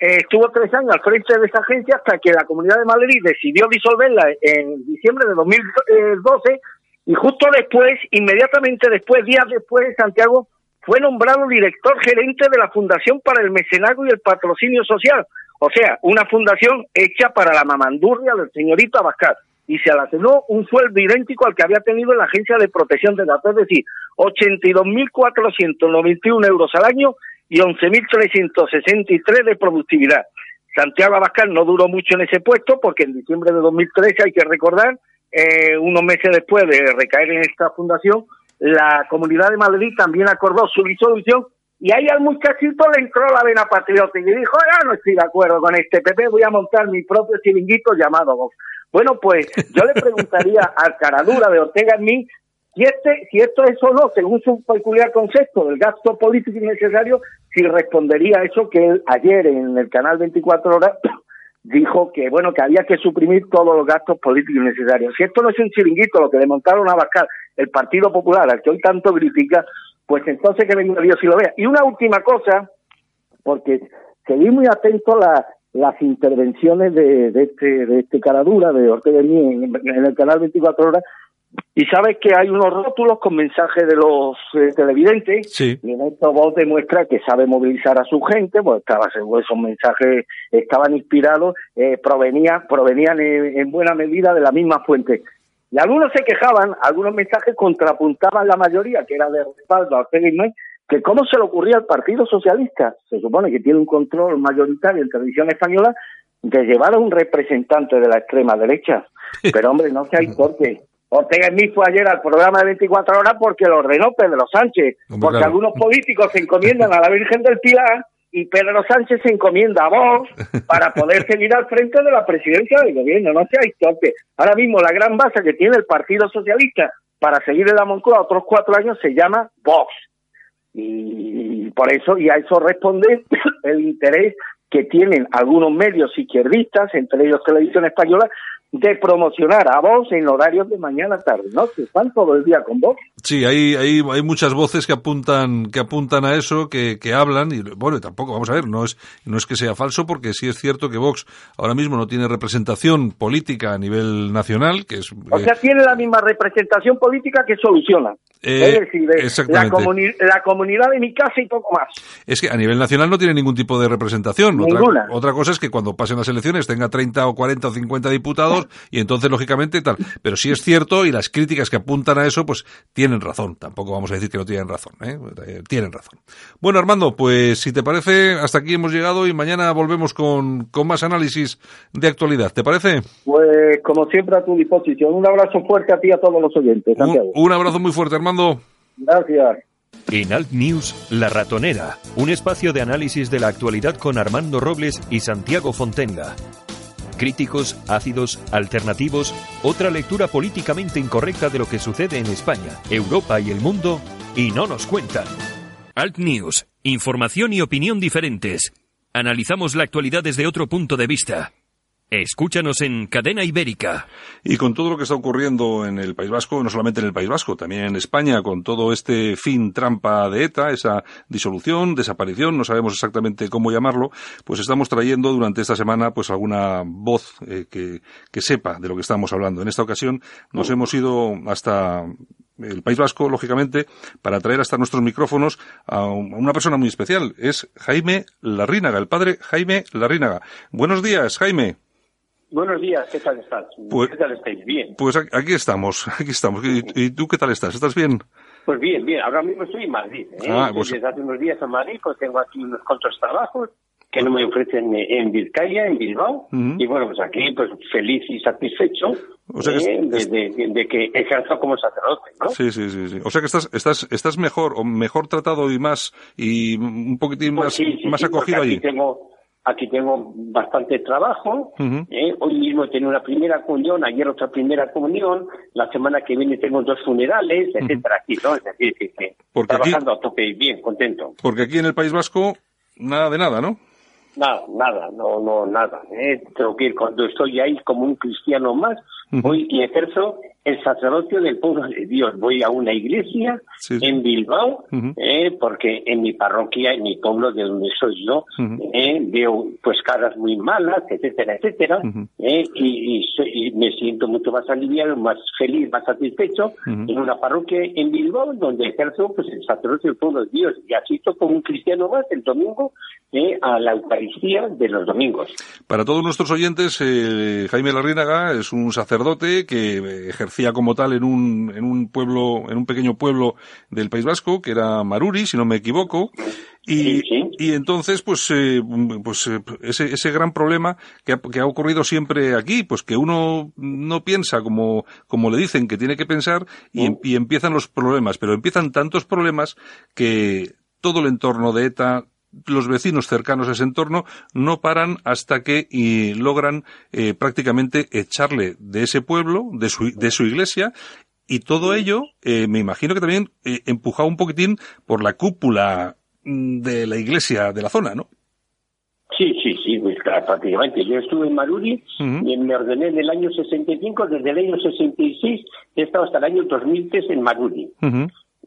eh, estuvo tres años al frente de esa agencia hasta que la Comunidad de Madrid decidió disolverla en diciembre de 2012 y justo después, inmediatamente después, días después, Santiago fue nombrado director gerente de la Fundación para el Mecenazgo y el Patrocinio Social, o sea, una fundación hecha para la mamandurria del señorito Abascal. Y se asignó un sueldo idéntico al que había tenido en la Agencia de Protección de Datos, es decir, 82.491 euros al año y 11.363 de productividad. Santiago Abascal no duró mucho en ese puesto porque en diciembre de 2013, hay que recordar, eh, unos meses después de recaer en esta fundación, la Comunidad de Madrid también acordó su disolución y ahí al muchachito le entró la vena patriótica y dijo, ya no estoy de acuerdo con este PP, voy a montar mi propio chiringuito llamado Vox. Bueno, pues yo le preguntaría al caradura de Ortega en mí si, este, si esto es o no, según su peculiar concepto del gasto político innecesario, si respondería a eso que él ayer en el canal 24 horas dijo que bueno que había que suprimir todos los gastos políticos innecesarios. Si esto no es un chiringuito, lo que le montaron a Bascal, el Partido Popular, al que hoy tanto critica, pues entonces que venga Dios y lo vea. Y una última cosa, porque seguí muy atento las intervenciones de, de este de este caradura de Ortega en, en el canal 24 horas y sabes que hay unos rótulos con mensajes de los eh, televidentes Sí. y en esto vos demuestra que sabe movilizar a su gente, pues estaba seguro esos mensajes estaban inspirados, eh, provenían, provenían en, en buena medida de la misma fuente. Y algunos se quejaban, algunos mensajes contrapuntaban la mayoría, que era de respaldo a May, que cómo se le ocurría al Partido Socialista, se supone que tiene un control mayoritario en televisión española, de llevar a un representante de la extrema derecha. Pero hombre, no seáis porque Ortega Smith fue ayer al programa de 24 horas porque lo ordenó Pedro Sánchez, Hombre, porque claro. algunos políticos se encomiendan a la Virgen del Pilar y Pedro Sánchez se encomienda a vos para poder seguir al frente de la presidencia del gobierno. No seáis torpes. Ahora mismo la gran base que tiene el Partido Socialista para seguir en la Moncloa otros cuatro años se llama Vox. Y por eso, y a eso responde el interés que tienen algunos medios izquierdistas, entre ellos Televisión Española, de promocionar a Vox en horarios de mañana, tarde, noche. Están todo el día con Vox. Sí, hay, hay, hay muchas voces que apuntan, que apuntan a eso, que, que hablan, y bueno, tampoco, vamos a ver, no es, no es que sea falso, porque sí es cierto que Vox ahora mismo no tiene representación política a nivel nacional, que es... O sea, tiene la misma representación política que soluciona. Eh, es decir, eh, la, exactamente. comuni- la comunidad de mi casa y poco más. Es que a nivel nacional no tiene ningún tipo de representación. Otra, Ninguna. otra cosa es que cuando pasen las elecciones tenga 30 o 40 o 50 diputados y entonces, lógicamente, tal. Pero sí es cierto y las críticas que apuntan a eso, pues tienen razón. Tampoco vamos a decir que no tienen razón. ¿eh? Eh, Tienen razón. Bueno, Armando, pues si te parece, hasta aquí hemos llegado y mañana volvemos con, con más análisis de actualidad. ¿Te parece? Pues, como siempre, a tu disposición. Un abrazo fuerte a ti y a todos los oyentes. Un, Santiago. un abrazo muy fuerte, Armando. Gracias. En Alt News, La Ratonera, un espacio de análisis de la actualidad con Armando Robles y Santiago Fontenga. Críticos, ácidos, alternativos, otra lectura políticamente incorrecta de lo que sucede en España, Europa y el mundo, y no nos cuentan. Alt News, información y opinión diferentes. Analizamos la actualidad desde otro punto de vista. Escúchanos en Cadena Ibérica. Y con todo lo que está ocurriendo en el País Vasco, no solamente en el País Vasco, también en España, con todo este fin trampa de ETA, esa disolución, desaparición, no sabemos exactamente cómo llamarlo, pues estamos trayendo durante esta semana pues alguna voz eh, que, que sepa de lo que estamos hablando. En esta ocasión nos hemos ido hasta el País Vasco, lógicamente, para traer hasta nuestros micrófonos a un- a una persona muy especial. Es Jaime Larrínaga, el padre Jaime Larrínaga. Buenos días, Jaime. Buenos días, ¿qué tal estás? Pues- ¿Qué tal estáis? Bien. Pues aquí- estamos, aquí estamos. ¿Y, y tú qué tal estás? ¿Estás bien? Pues bien, bien. Ahora mismo estoy en Madrid. ¿eh? Ah, pues- Desde hace unos días en Madrid, pues tengo aquí unos cuantos trabajos que no me ofrecen eh, en Vizcaya, en Bilbao. Ujú. Y bueno, pues aquí, pues feliz y satisfecho O sea que ¿eh? es- de, de- de que ejerzo como sacerdote, ¿no? Sí, sí, sí, sí. O sea que estás, estás, estás mejor, o mejor tratado y más, y un poquitín Pues más, sí, sí, más sí, acogido allí. tengo aquí tengo bastante trabajo Ujú. ¿eh? hoy mismo he tenido una primera comunión ayer otra primera comunión la semana que viene tengo dos funerales etcétera aquí no es decir que, que Porque aquí- trabajando a tope y bien contento Porque aquí en el País Vasco, nada de nada, ¿no? nada nada no no nada ¿eh? tengo que ir cuando estoy ahí como un cristiano más voy y ejerzo el sacerdocio del pueblo de Dios. Voy a una iglesia Sí, en Bilbao eh, porque en mi parroquia, en mi pueblo de donde soy yo, eh, veo pues caras muy malas, etcétera, etcétera, eh, y, y me siento mucho más aliviado, más feliz, más satisfecho en una parroquia en Bilbao donde ejerzo pues el sacerdocio del pueblo de Dios. Y asisto como un cristiano más el domingo a la Eucaristía de los domingos. Para todos nuestros oyentes, Jaime Larrínaga es un sacerdote que eh, como tal en un, en un pueblo, en un pequeño pueblo del País Vasco, que era Maruri, si no me equivoco. Y, Sí, sí. y entonces, pues, eh, pues eh, ese, ese gran problema que ha, que ha ocurrido siempre aquí, pues que uno no piensa como, como le dicen que tiene que pensar y, em- y empiezan los problemas, pero empiezan tantos problemas que todo el entorno de ETA, los vecinos cercanos a ese entorno no paran hasta que y logran eh, prácticamente echarle de ese pueblo, de su, de su iglesia, y todo ello, eh, me imagino que también eh, empujado un poquitín por la cúpula mm, de la iglesia de la zona, ¿no? Sí, sí, sí, pues, prácticamente. Yo estuve en Maruri y me ordené en el año 65, desde el año 66 he estado hasta el año 2003 en Maruri.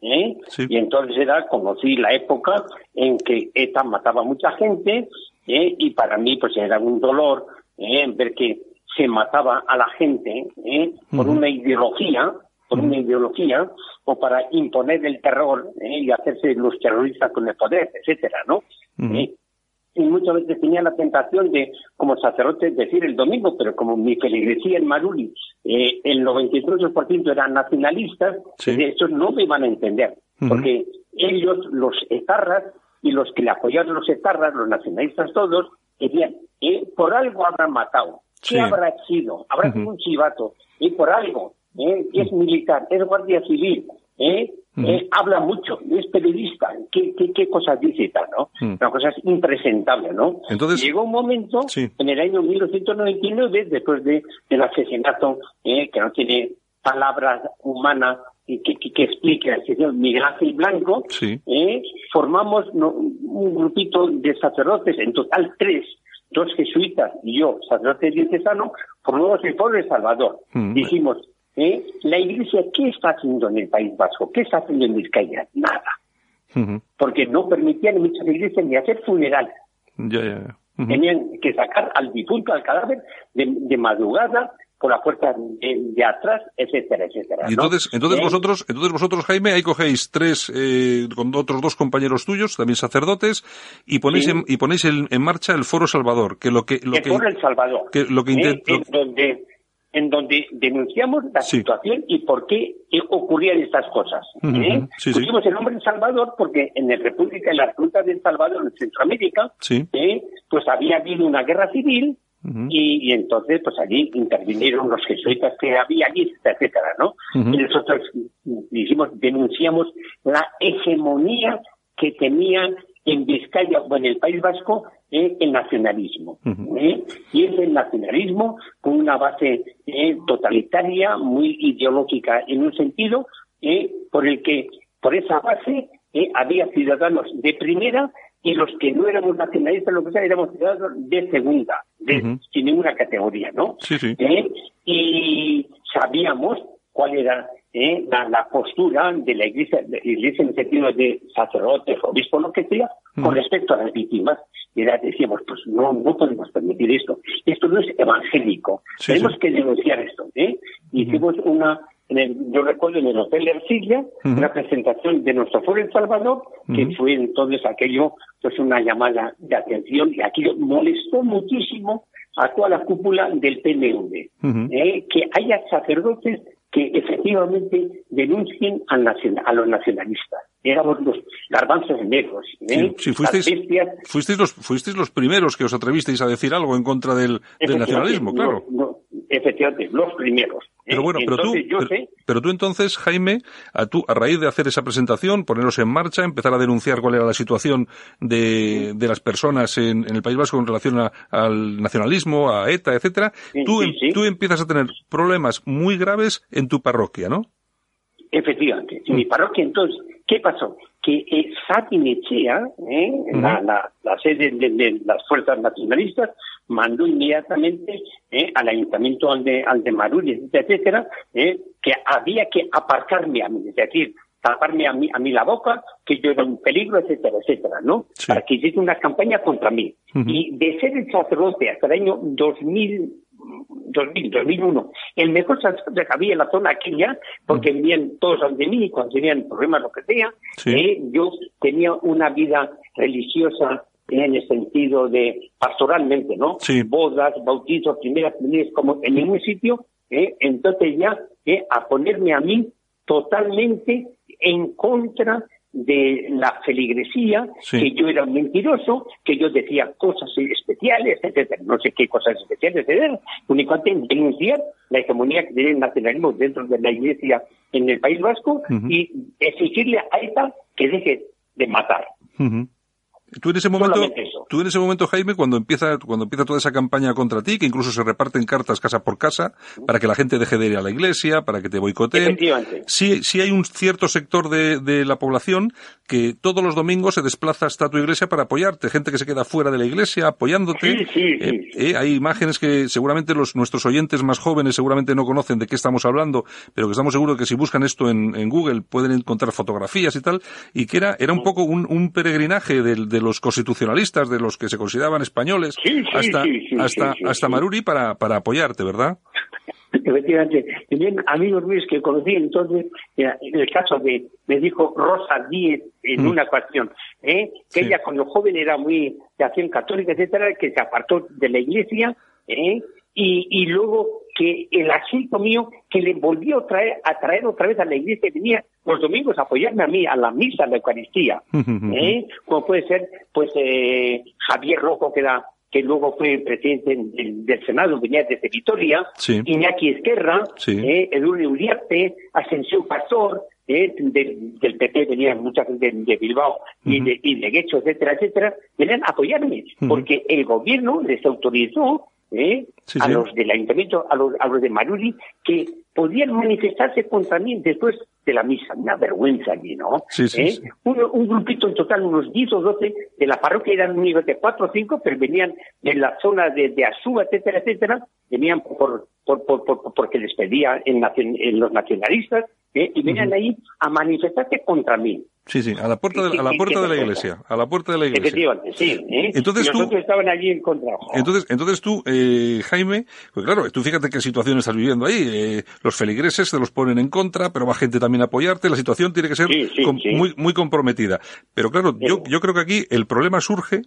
¿Eh? Y entonces era, conocí la época en que ETA mataba a mucha gente ¿eh? y para mí pues era un dolor ¿eh? ver que se mataba a la gente ¿eh? por una ideología, por una ideología o para imponer el terror ¿eh? y hacerse los terroristas con el poder, etcétera, ¿no? ¿Eh? Y muchas veces tenía la tentación de, como sacerdote, decir el domingo, pero como mi feligresía en Maruli, eh, el 93% eran nacionalistas, de estos no me iban a entender, porque ellos, los etarras, y los que le apoyaron los etarras, los nacionalistas todos, decían, eh, por algo habrán matado, ¿qué Sí. habrá sido? Habrá sido un chivato, y por algo, eh, es militar, es guardia civil, eh, eh, habla mucho, es periodista, ¿qué, qué, qué cosas dice y tal, no? Mm. Una cosa es impresentable, ¿no? Entonces- Llegó un momento, en el año 1999, después de, del asesinato, eh, que no tiene palabras humanas y que, que, que explique al señor Miguel Ángel Blanco, eh, formamos no, un grupito de sacerdotes, en total tres, dos jesuitas y yo, sacerdote diocesano, formamos el pueblo de Salvador. Mm. Dijimos, eh, la iglesia, ¿qué está haciendo en el País Vasco? ¿Qué está haciendo en Vizcaya? Nada. Porque no permitían en muchas iglesias ni hacer funerales. Ya, ya. Tenían que sacar al difunto, al cadáver, de, de madrugada, por la puerta de, de atrás, etcétera, etcétera. Y ¿no? entonces, entonces ¿Eh? vosotros, entonces vosotros, Jaime, ahí cogéis tres, eh, con otros dos compañeros tuyos, también sacerdotes, y ponéis, Sí. en, y ponéis en, en marcha el Foro Salvador, que lo que, lo que que, por El Salvador. que lo que ¿eh? en, donde, en donde denunciamos la situación y por qué ocurrían estas cosas. ¿eh? sí. Pusimos el nombre El Salvador porque en la República, en la ruta del Salvador, en Centroamérica, Sí. ¿eh? pues había habido una guerra civil y, y entonces pues allí intervinieron los jesuitas que había allí, etcétera, ¿no? Y nosotros dijimos, denunciamos la hegemonía que tenían en Vizcaya o en el País Vasco eh, el nacionalismo. ¿eh? Y es el nacionalismo con una base eh, totalitaria, muy ideológica en un sentido, eh, por el que, por esa base, eh, había ciudadanos de primera y los que no éramos nacionalistas, lo que sea, éramos ciudadanos de segunda, de, sin ninguna categoría, ¿no? Sí, sí. y sabíamos cuál era eh, la, la postura de la iglesia, de la iglesia en el sentido de sacerdotes, obispos, lo que sea, con respecto a las víctimas. Y decíamos, pues no, no podemos permitir esto. Esto no es evangélico. Sí, Tenemos sí. que denunciar esto. ¿eh? Hicimos una, en el- yo recuerdo en el Hotel Ercilla, Ujú. una presentación de nuestro foro en Salvador, que fue entonces aquello, pues una llamada de atención, y aquello molestó muchísimo a toda la cúpula del PNV. ¿eh? que haya sacerdotes que efectivamente denuncien al nacion- a los nacionalistas. Éramos los garbanzos negros, ¿eh? Sí, sí, fuisteis, fuisteis los, fuisteis los primeros que os atrevisteis a decir algo en contra del, del nacionalismo, claro. no, efectivamente, los primeros. ¿eh? Pero bueno, pero tú, pero, sé, pero tú entonces, Jaime, a, tú, a raíz de hacer esa presentación, poneros en marcha, empezar a denunciar cuál era la situación de, de las personas en, en el País Vasco en relación a- al nacionalismo, a ETA, etcétera, tú, em- tú empiezas a tener problemas muy graves en tu parroquia, ¿no? efectivamente. En mi parroquia, entonces, ¿qué pasó? Que eh, Satinechea, ¿eh? la, la, la sede de, de las fuerzas nacionalistas, mandó inmediatamente eh, al ayuntamiento, al de, al de Marul, etcétera, eh, que había que aparcarme a mí, es decir, taparme a mí, a mí la boca, que yo era un peligro, etcétera, etcétera, ¿no? Para que hiciese una campaña contra mí. Y de ser el sacerdote hasta el año 2000, 2000, 2001, el mejor sacerdote que había en la zona aquella, porque venían todos ante mí cuando tenían problemas, lo que sea, eh, yo tenía una vida religiosa en el sentido de pastoralmente, ¿no? Bodas, bautizos, primeras comuniones, como en ningún sitio, eh, entonces ya eh, a ponerme a mí totalmente en contra de la feligresía, Sí. que yo era un mentiroso, que yo decía cosas especiales, etcétera, no sé qué cosas especiales eran, únicamente denunciar la hegemonía que tiene el nacionalismo dentro de la iglesia en el País Vasco y exigirle a ETA que deje de matar. Tú en ese momento, tú en ese momento, Jaime, cuando empieza, cuando empieza toda esa campaña contra ti, que incluso se reparten cartas casa por casa para que la gente deje de ir a la iglesia, para que te boicoteen. Sí, sí hay un cierto sector de, de la población que todos los domingos se desplaza hasta tu iglesia para apoyarte. Gente que se queda fuera de la iglesia apoyándote. Sí, sí, Eh, eh, hay imágenes que seguramente los, nuestros oyentes más jóvenes seguramente no conocen de qué estamos hablando, pero que estamos seguros que si buscan esto en, en Google pueden encontrar fotografías y tal, y que era, era un poco un, un peregrinaje del- de, los constitucionalistas, de los que se consideraban españoles, Sí, sí, hasta, sí, hasta, hasta. Maruri para, para apoyarte, ¿verdad? Efectivamente. También amigos míos que conocí entonces, eh, en el caso de, me dijo Rosa Díez en Mm. una ocasión, ¿eh? que ella cuando joven era muy de acción católica, etcétera, que se apartó de la iglesia, ¿eh? y, y luego que el asunto mío, que le volvió a traer, a traer otra vez a la iglesia, venía los domingos apoyarme a mí, a la misa, a la Eucaristía, ¿eh? como puede ser, pues, eh, Javier Rojo, que era que luego fue presidente del, del Senado, venía desde Vitoria, Sí. Iñaki Esquerra, Sí. eh, Edurne Uriarte, Ascensión Pastor, eh, del, del PP venía mucha gente de, de Bilbao y, de, y de Guecho, etcétera, etcétera, venían a apoyarme, porque el gobierno les autorizó eh, Sí, a los del ayuntamiento, a los, a los de Maruri, que podían manifestarse contra mí después de la misa. Una vergüenza allí, ¿no? Sí, sí, ¿Eh? sí. Un, un grupito en total, unos 10 o 12 de la parroquia, eran únicos de 4 o 5, pero venían de la zona de, de Azúa, etcétera, etcétera, venían por, por, por, por- porque les pedía en los nacionalistas, ¿eh? y venían ahí a manifestarse contra mí. Sí, sí, a la puerta de, a la puerta de la iglesia, a la puerta de la iglesia. Efectivamente, sí. ¿eh? Entonces tú- estaban allí en contra. Entonces, entonces tú, eh, Jaime, pues claro, tú fíjate qué situación estás viviendo ahí. eh, los feligreses te los ponen en contra, pero va gente también a apoyarte. La situación tiene que ser Sí, sí, com- sí. muy, muy comprometida. Pero claro, yo, yo creo que aquí el problema surge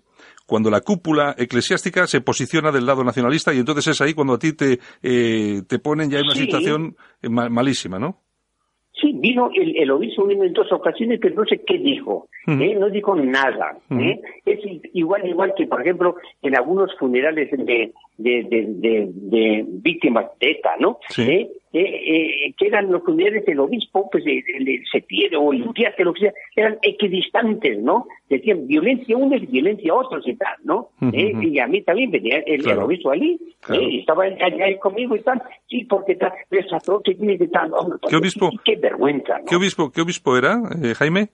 cuando la cúpula eclesiástica se posiciona del lado nacionalista y entonces es ahí cuando a ti te, eh, te ponen ya en una situación ma- malísima, ¿no? Sí, vino el, el obispo vino en dos ocasiones, pero no sé qué dijo. ¿eh? No dijo nada. ¿eh? Es igual igual que, por ejemplo, en algunos funerales de, de, de, de- de víctimas de ETA, ¿no? Sí. ¿Eh? Eh, eh, que eran los funerales del obispo, pues el, el, el Setiere o el Uriarte, lo que sea, eran equidistantes, ¿no? Decían violencia unos y violencia otros y tal, ¿no? Ujú, ¿Eh? ujú. Y a mí también venía el, el Claro. obispo allí, Claro. ¿eh? y estaba allá conmigo y tal, sí, porque tal, el sacerdote tiene que tal, hombre, ¿Qué obispo? Qué vergüenza, ¿no? ¿Qué obispo, qué obispo era, eh, Jaime?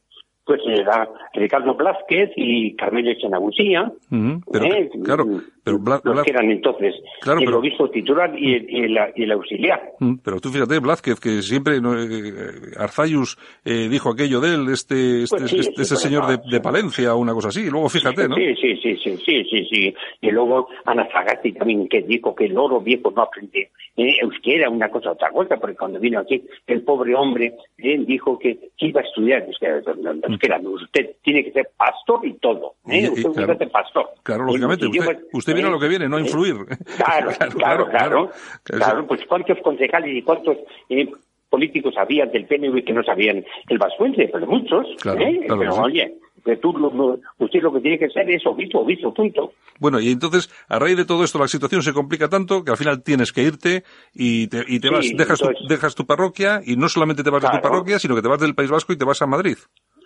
Pues era Ricardo Blázquez y Carmelo Echanagusía, Ujú, Pero, ¿eh? claro, pero Bla- los que eran entonces Claro, el pero- obispo titular y el, y el- y el auxiliar. Mm, Pero tú fíjate, Blázquez, que siempre eh, Arzayus eh, dijo aquello de él, este, este, Pues sí, este, sí, pues señor de, de. Palencia o una cosa así. Luego fíjate, ¿no? Sí, sí, sí, sí, sí, sí, sí. Y luego Ana Sagasti también que dijo que el oro viejo no aprende eh, euskera, una cosa otra cosa, porque cuando vino aquí el pobre hombre eh, dijo que, iba a estudiar euskera, euskera, usted tiene que ser pastor y todo, ¿eh? y usted claro, tiene que ser pastor. Claro, En lógicamente. Usted, viene a ¿eh? lo que viene, no a ¿eh? influir. Claro, claro, claro, Claro, claro, pues cuántos concejales y cuántos políticos había del PNV que no sabían el vascuence, pero muchos, Claro, claro pero sí. oye, que tú, lo- lo- usted lo que tiene que ser es obispo, obispo, punto. Bueno, y entonces, a raíz de todo esto, la situación se complica tanto que al final tienes que irte y te, y te Sí, vas, dejas, tu, dejas tu parroquia y no solamente te vas de tu parroquia, sino que te vas del País Vasco y te vas a Madrid.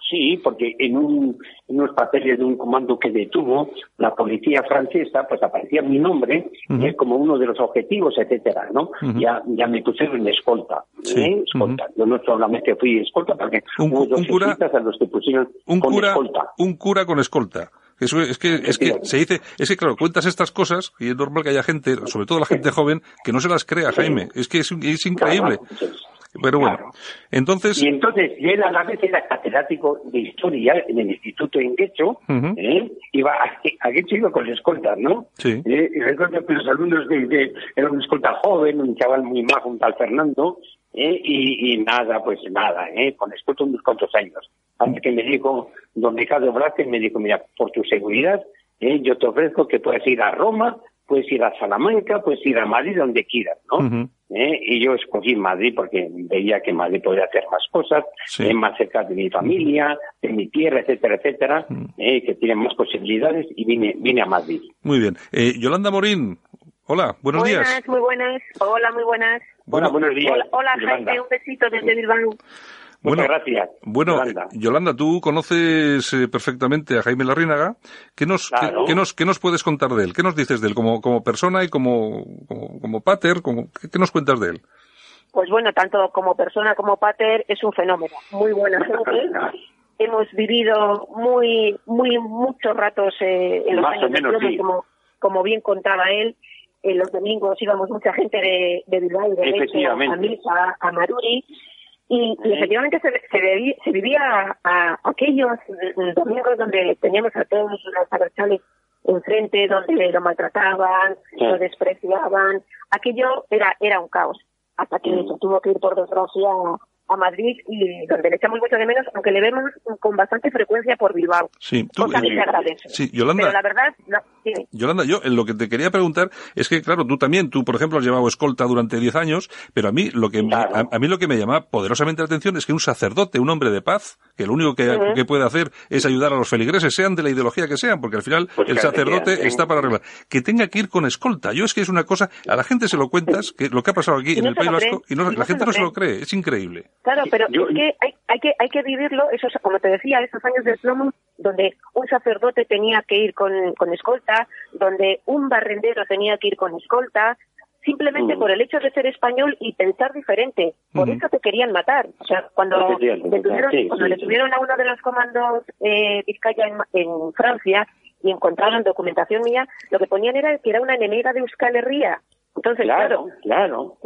Sí, porque en, un, en unos papeles de un comando que detuvo la policía francesa, pues aparecía mi nombre Ujú. eh, como uno de los objetivos, etcétera, ¿no? Ya ya me pusieron en escolta, Sí, ¿eh? escolta. Yo no solamente fui escolta, porque Un hubo dos cura- a los que pusieron Un con cura, escolta. un cura con escolta. Eso es que, es que se dice, es que claro, cuentas estas cosas y es normal que haya gente, sobre todo la gente joven, que no se las crea, Jaime. Es que es, es increíble. Claro, Pero bueno, claro. entonces, Y entonces, él a la vez era catedrático de historia en el Instituto en Guecho, Ujú. ¿eh? iba a, a Guecho iba con escoltas, ¿no? Sí. Eh, y recuerdo que los alumnos de, de- era un escolta joven, un chaval muy majo, un tal Fernando, ¿eh? y, y nada, pues nada, ¿eh? con escolta unos cuantos años. Hasta que me dijo, don Ricardo Blázquez, me dijo, mira, por tu seguridad, ¿eh? yo te ofrezco que puedas ir a Roma, puedes ir a Salamanca, puedes ir a Madrid, donde quieras, ¿no? ¿eh? y yo escogí Madrid porque veía que Madrid podía hacer más cosas, Sí. es más cerca de mi familia, de mi tierra, etcétera, etcétera. ¿eh? que tiene más posibilidades y vine, vine a Madrid. muy bien. Eh, Yolanda Morín, hola, buenos buenas, días. muy buenas. Hola, muy buenas. Bueno, Hola, buenos días. Hola, hola. Jaime, un besito desde Bilbao. Bueno, Muchas gracias. Bueno, Yolanda. Yolanda, tú conoces eh, perfectamente a Jaime Larrínaga. ¿Qué nos, qué- Claro. qué, nos, qué nos puedes contar de él? ¿Qué nos dices de él como, como persona y como, como, como pater? Como, ¿qué, qué nos cuentas de él? Pues bueno, tanto como persona como pater es un fenómeno. Muy buena gente. Hemos vivido muy, muy, muchos ratos eh, en los Más años menos, sí. como, como bien contaba él. En los domingos íbamos mucha gente de, de Bilbao y de Leche a misa, a Maruri. Y, y efectivamente se, se, vivía a, a aquellos mm, domingos donde teníamos a todos los abertzales enfrente, donde lo maltrataban, Sí. lo despreciaban. Aquello era, era un caos. Hasta que se tuvo que ir por desgracia a Madrid y donde le echamos mucho de menos, aunque le vemos con bastante frecuencia por Bilbao. Sí, tú, cosa que eh, se agradece. sí, Yolanda. Pero la verdad, no, sí. Yolanda, yo en lo que te quería preguntar es que, claro, tú también, tú, por ejemplo, has llevado escolta durante 10 años, pero a mí lo que, Claro. a, a mí lo que me llama poderosamente la atención es que un sacerdote, un hombre de paz, que lo único que, que puede hacer es ayudar a los feligreses, sean de la ideología que sean, porque al final Pues el sacerdote está para arreglar. Que tenga que ir con escolta. Yo es que es una cosa, a la gente se lo cuentas, que lo que ha pasado aquí Y en no el País Vasco, y no- y no la gente no se lo cree. es increíble. Claro, pero Yo- es que hay, hay que hay que vivirlo, esos, como te decía, esos años del plomo, donde un sacerdote tenía que ir con, con escolta, donde un barrendero tenía que ir con escolta, simplemente Mm. por el hecho de ser español y pensar diferente. Por eso te querían matar. O sea, cuando, Efectivamente, detuvieron, sí, cuando sí, le tuvieron a uno de los comandos eh, Vizcaya en, en Francia y encontraron documentación mía, lo que ponían era que era una enemiga de Euskal Herria. Entonces, Claro, claro,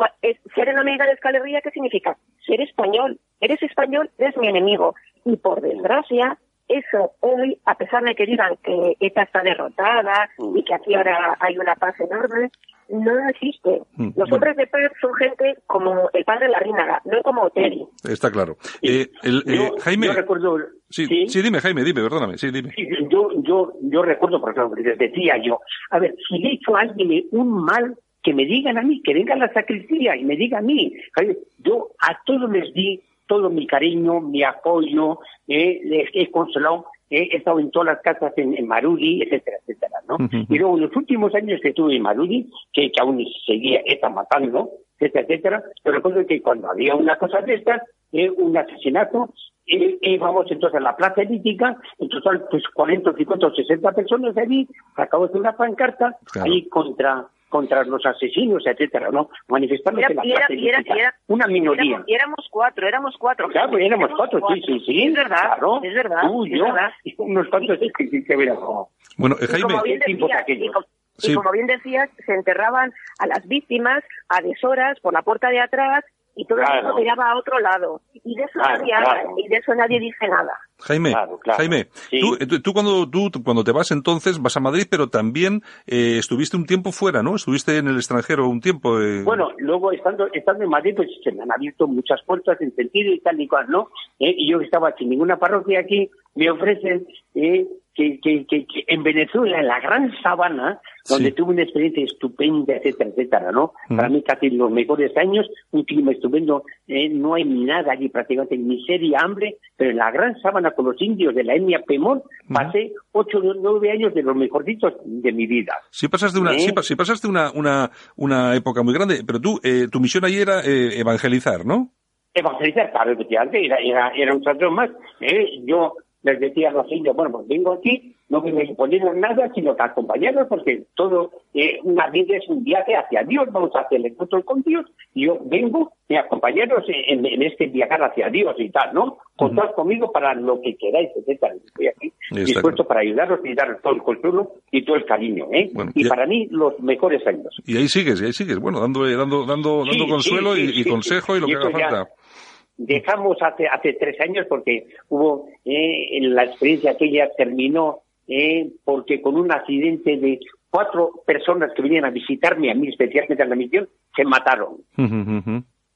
ser enemiga de Euskal Herria, ¿qué significa? Ser español. Eres español, eres mi enemigo. Y por desgracia, eso hoy, a pesar de que digan que ETA está derrotada y que aquí ahora hay una paz enorme, no existe. Mm, Los bueno. hombres de paz son gente como el padre Larrínaga, no como Otegi. Está claro. Eh, el, eh, Yo, Jaime, yo recuerdo... sí, ¿sí? sí, dime, Jaime, dime, perdóname, sí, dime. Sí, Yo, yo, yo recuerdo, por ejemplo, les decía yo, a ver, si le he hecho a alguien un mal, que me digan a mí, que venga a la sacristía y me diga a mí. Yo a todos les di todo mi cariño, mi apoyo, eh, les he consolado, eh, he estado en todas las casas en, en Marudi, etcétera, etcétera, ¿no? Y luego en los últimos años que estuve en Marudi, que, que aún seguía esta matando, etcétera, etcétera, yo recuerdo que cuando había una cosa de estas, eh, un asesinato, eh, íbamos entonces a la plaza elítica, en total pues 40, 50 o 60 personas allí, sacamos una pancarta Claro. ahí contra contra los asesinos, etcétera, ¿no? Manifestándose Era- la y era- y era- y era- una minoría. éramos, éramos cuatro, éramos cuatro. Claro, pues éramos cuatro, sí, sí, sí. Es verdad, Claro. es verdad. Tú, es yo, verdad. y unos cuantos que, que, que verás. Bueno, eh, Y Jaime, como bien ¿qué tiempos decías, y com- y Sí. como bien decías, se enterraban a las víctimas a deshoras por la puerta de atrás y todo el Claro. mundo miraba a otro lado. Y de eso, Claro, nadie, claro. y de eso nadie dice nada. Jaime, Claro, claro. Jaime, Sí. tú, tú, tú cuando tú cuando te vas entonces vas a Madrid, pero también eh, estuviste un tiempo fuera, ¿no? Estuviste en el extranjero un tiempo. eh, Bueno, luego estando, estando en Madrid, pues se me han abierto muchas puertas en sentido y tal y cual, ¿no? Eh, y yo que estaba sin ninguna parroquia aquí, me ofrecen eh, que, que, que, que en Venezuela, en la gran sabana, donde Sí. tuve una experiencia estupenda, etcétera, etcétera, ¿no? Ujú. Para mí casi los mejores años, un clima estupendo, eh, no hay nada allí prácticamente, miseria, hambre, pero en la gran sábana con los indios de la etnia Pemón, pasé ocho o nueve años de los mejorcitos de mi vida. Sí pasaste una, ¿Eh? sí, pa- sí pasaste una, una, una época muy grande, pero tú, eh, tu misión ahí era eh, evangelizar, ¿no? evangelizar, claro, efectivamente, era, era, era un trato más. ¿eh? Yo les decía a los indios, bueno, pues vengo aquí, no me imponieron nada, sino que acompañarlos, porque todo, eh, una vida es un viaje hacia Dios, vamos hacia el encuentro con Dios, y yo vengo y acompañaros en, en este viajar hacia Dios y tal, ¿no? Contad conmigo para lo que queráis, etcétera. Estoy aquí dispuesto para ayudaros y daros todo el consuelo y todo el cariño, ¿eh? Bueno, y ya- para mí, los mejores años. Y ahí sigues, y ahí sigues, bueno, dando, dando, dando, Sí, dando consuelo sí, y, consejo y lo que haga ya falta. Dejamos hace hace tres años porque hubo eh, la experiencia que ella terminó eh, porque con un accidente de cuatro personas que venían a visitarme a mí especialmente a la misión se mataron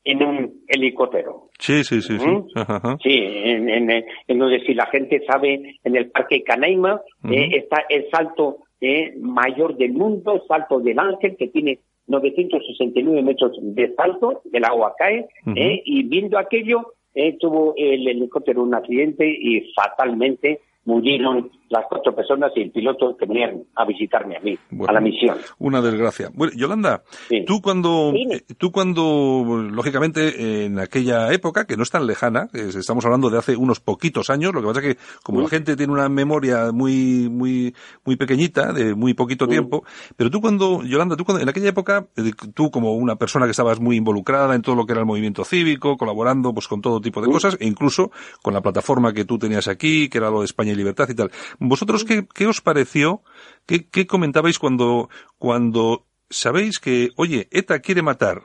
en un helicóptero. Sí, sí, sí, sí. ¿Mm? Ajá. Sí, en, en, en donde si la gente sabe, en el Parque Canaima eh, está el salto eh, mayor del mundo, salto del Ángel, que tiene 969 metros de salto, el agua cae, eh, y viendo aquello, eh, tuvo el helicóptero un accidente y fatalmente murieron las cuatro personas y el piloto que venían a visitarme a mí, Bueno, a la misión. Una desgracia. Bueno, Yolanda, tú cuando, Dime. eh, tú cuando, lógicamente, en aquella época, que no es tan lejana, eh, estamos hablando de hace unos poquitos años, lo que pasa es que como la gente tiene una memoria muy, muy, muy pequeñita, de muy poquito tiempo, pero tú cuando, Yolanda, tú cuando, en aquella época, eh, tú como una persona que estabas muy involucrada en todo lo que era el movimiento cívico, colaborando pues con todo tipo de cosas, e incluso con la plataforma que tú tenías aquí, que era lo de España Libertad y tal. ¿Vosotros qué, qué os pareció? ¿Qué, qué comentabais cuando, cuando sabéis que, oye, ETA quiere matar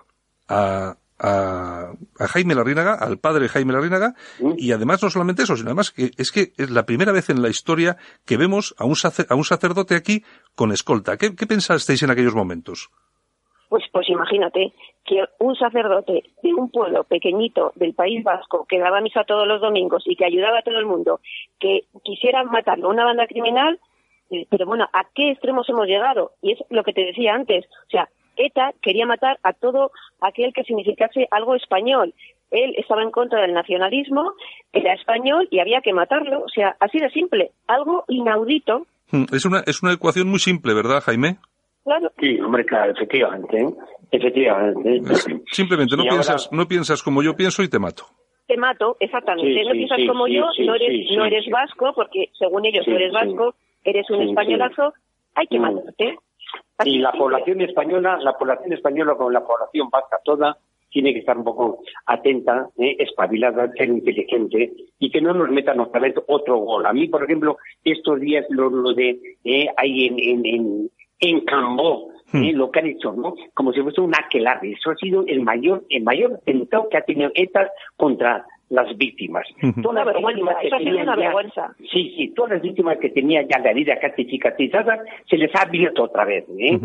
a, a, a Jaime Larrínaga, al padre Jaime Larrínaga, y además no solamente eso, sino además que es que es la primera vez en la historia que vemos a un, sacer- a un sacerdote aquí con escolta. ¿Qué, qué pensasteis en aquellos momentos? Pues, pues imagínate que un sacerdote de un pueblo pequeñito del País Vasco que daba misa todos los domingos y que ayudaba a todo el mundo, que quisiera matarlo a una banda criminal, eh, pero bueno, ¿a qué extremos hemos llegado? Y es lo que te decía antes, o sea, ETA quería matar a todo aquel que significase algo español. Él estaba en contra del nacionalismo, era español y había que matarlo, o sea, así de simple, algo inaudito, Hmm, Es una, es una ecuación muy simple, ¿verdad, Jaime? Claro. Sí, hombre, claro, efectivamente, ¿eh? efectivamente. Simplemente no Y ahora- piensas, no piensas como yo pienso y te mato. te mato, exactamente. Sí, no sí, piensas sí, como sí, yo, sí, no eres, sí, no eres sí. vasco, porque según ellos Sí, no eres sí. vasco, eres un Sí, sí. españolazo, hay que Mm. matarte. Así Y la población española, la población española con la población vasca toda, tiene que estar un poco atenta, eh, espabilada, ser inteligente y que no nos metan otra vez otro gol. A mí, por ejemplo, estos días lo, lo de eh, ahí en, en, en, en Cambó, eh, lo que han hecho, ¿no? Como si fuese un aquelarre. Eso ha sido el mayor, el mayor atentado que ha tenido ETA contra las víctimas. Una las vergüenza, víctimas que eso ha sido tenían ya-. Sí, sí, todas las víctimas que tenían ya la herida casi cicatrizada se les ha abierto otra vez. ¿eh?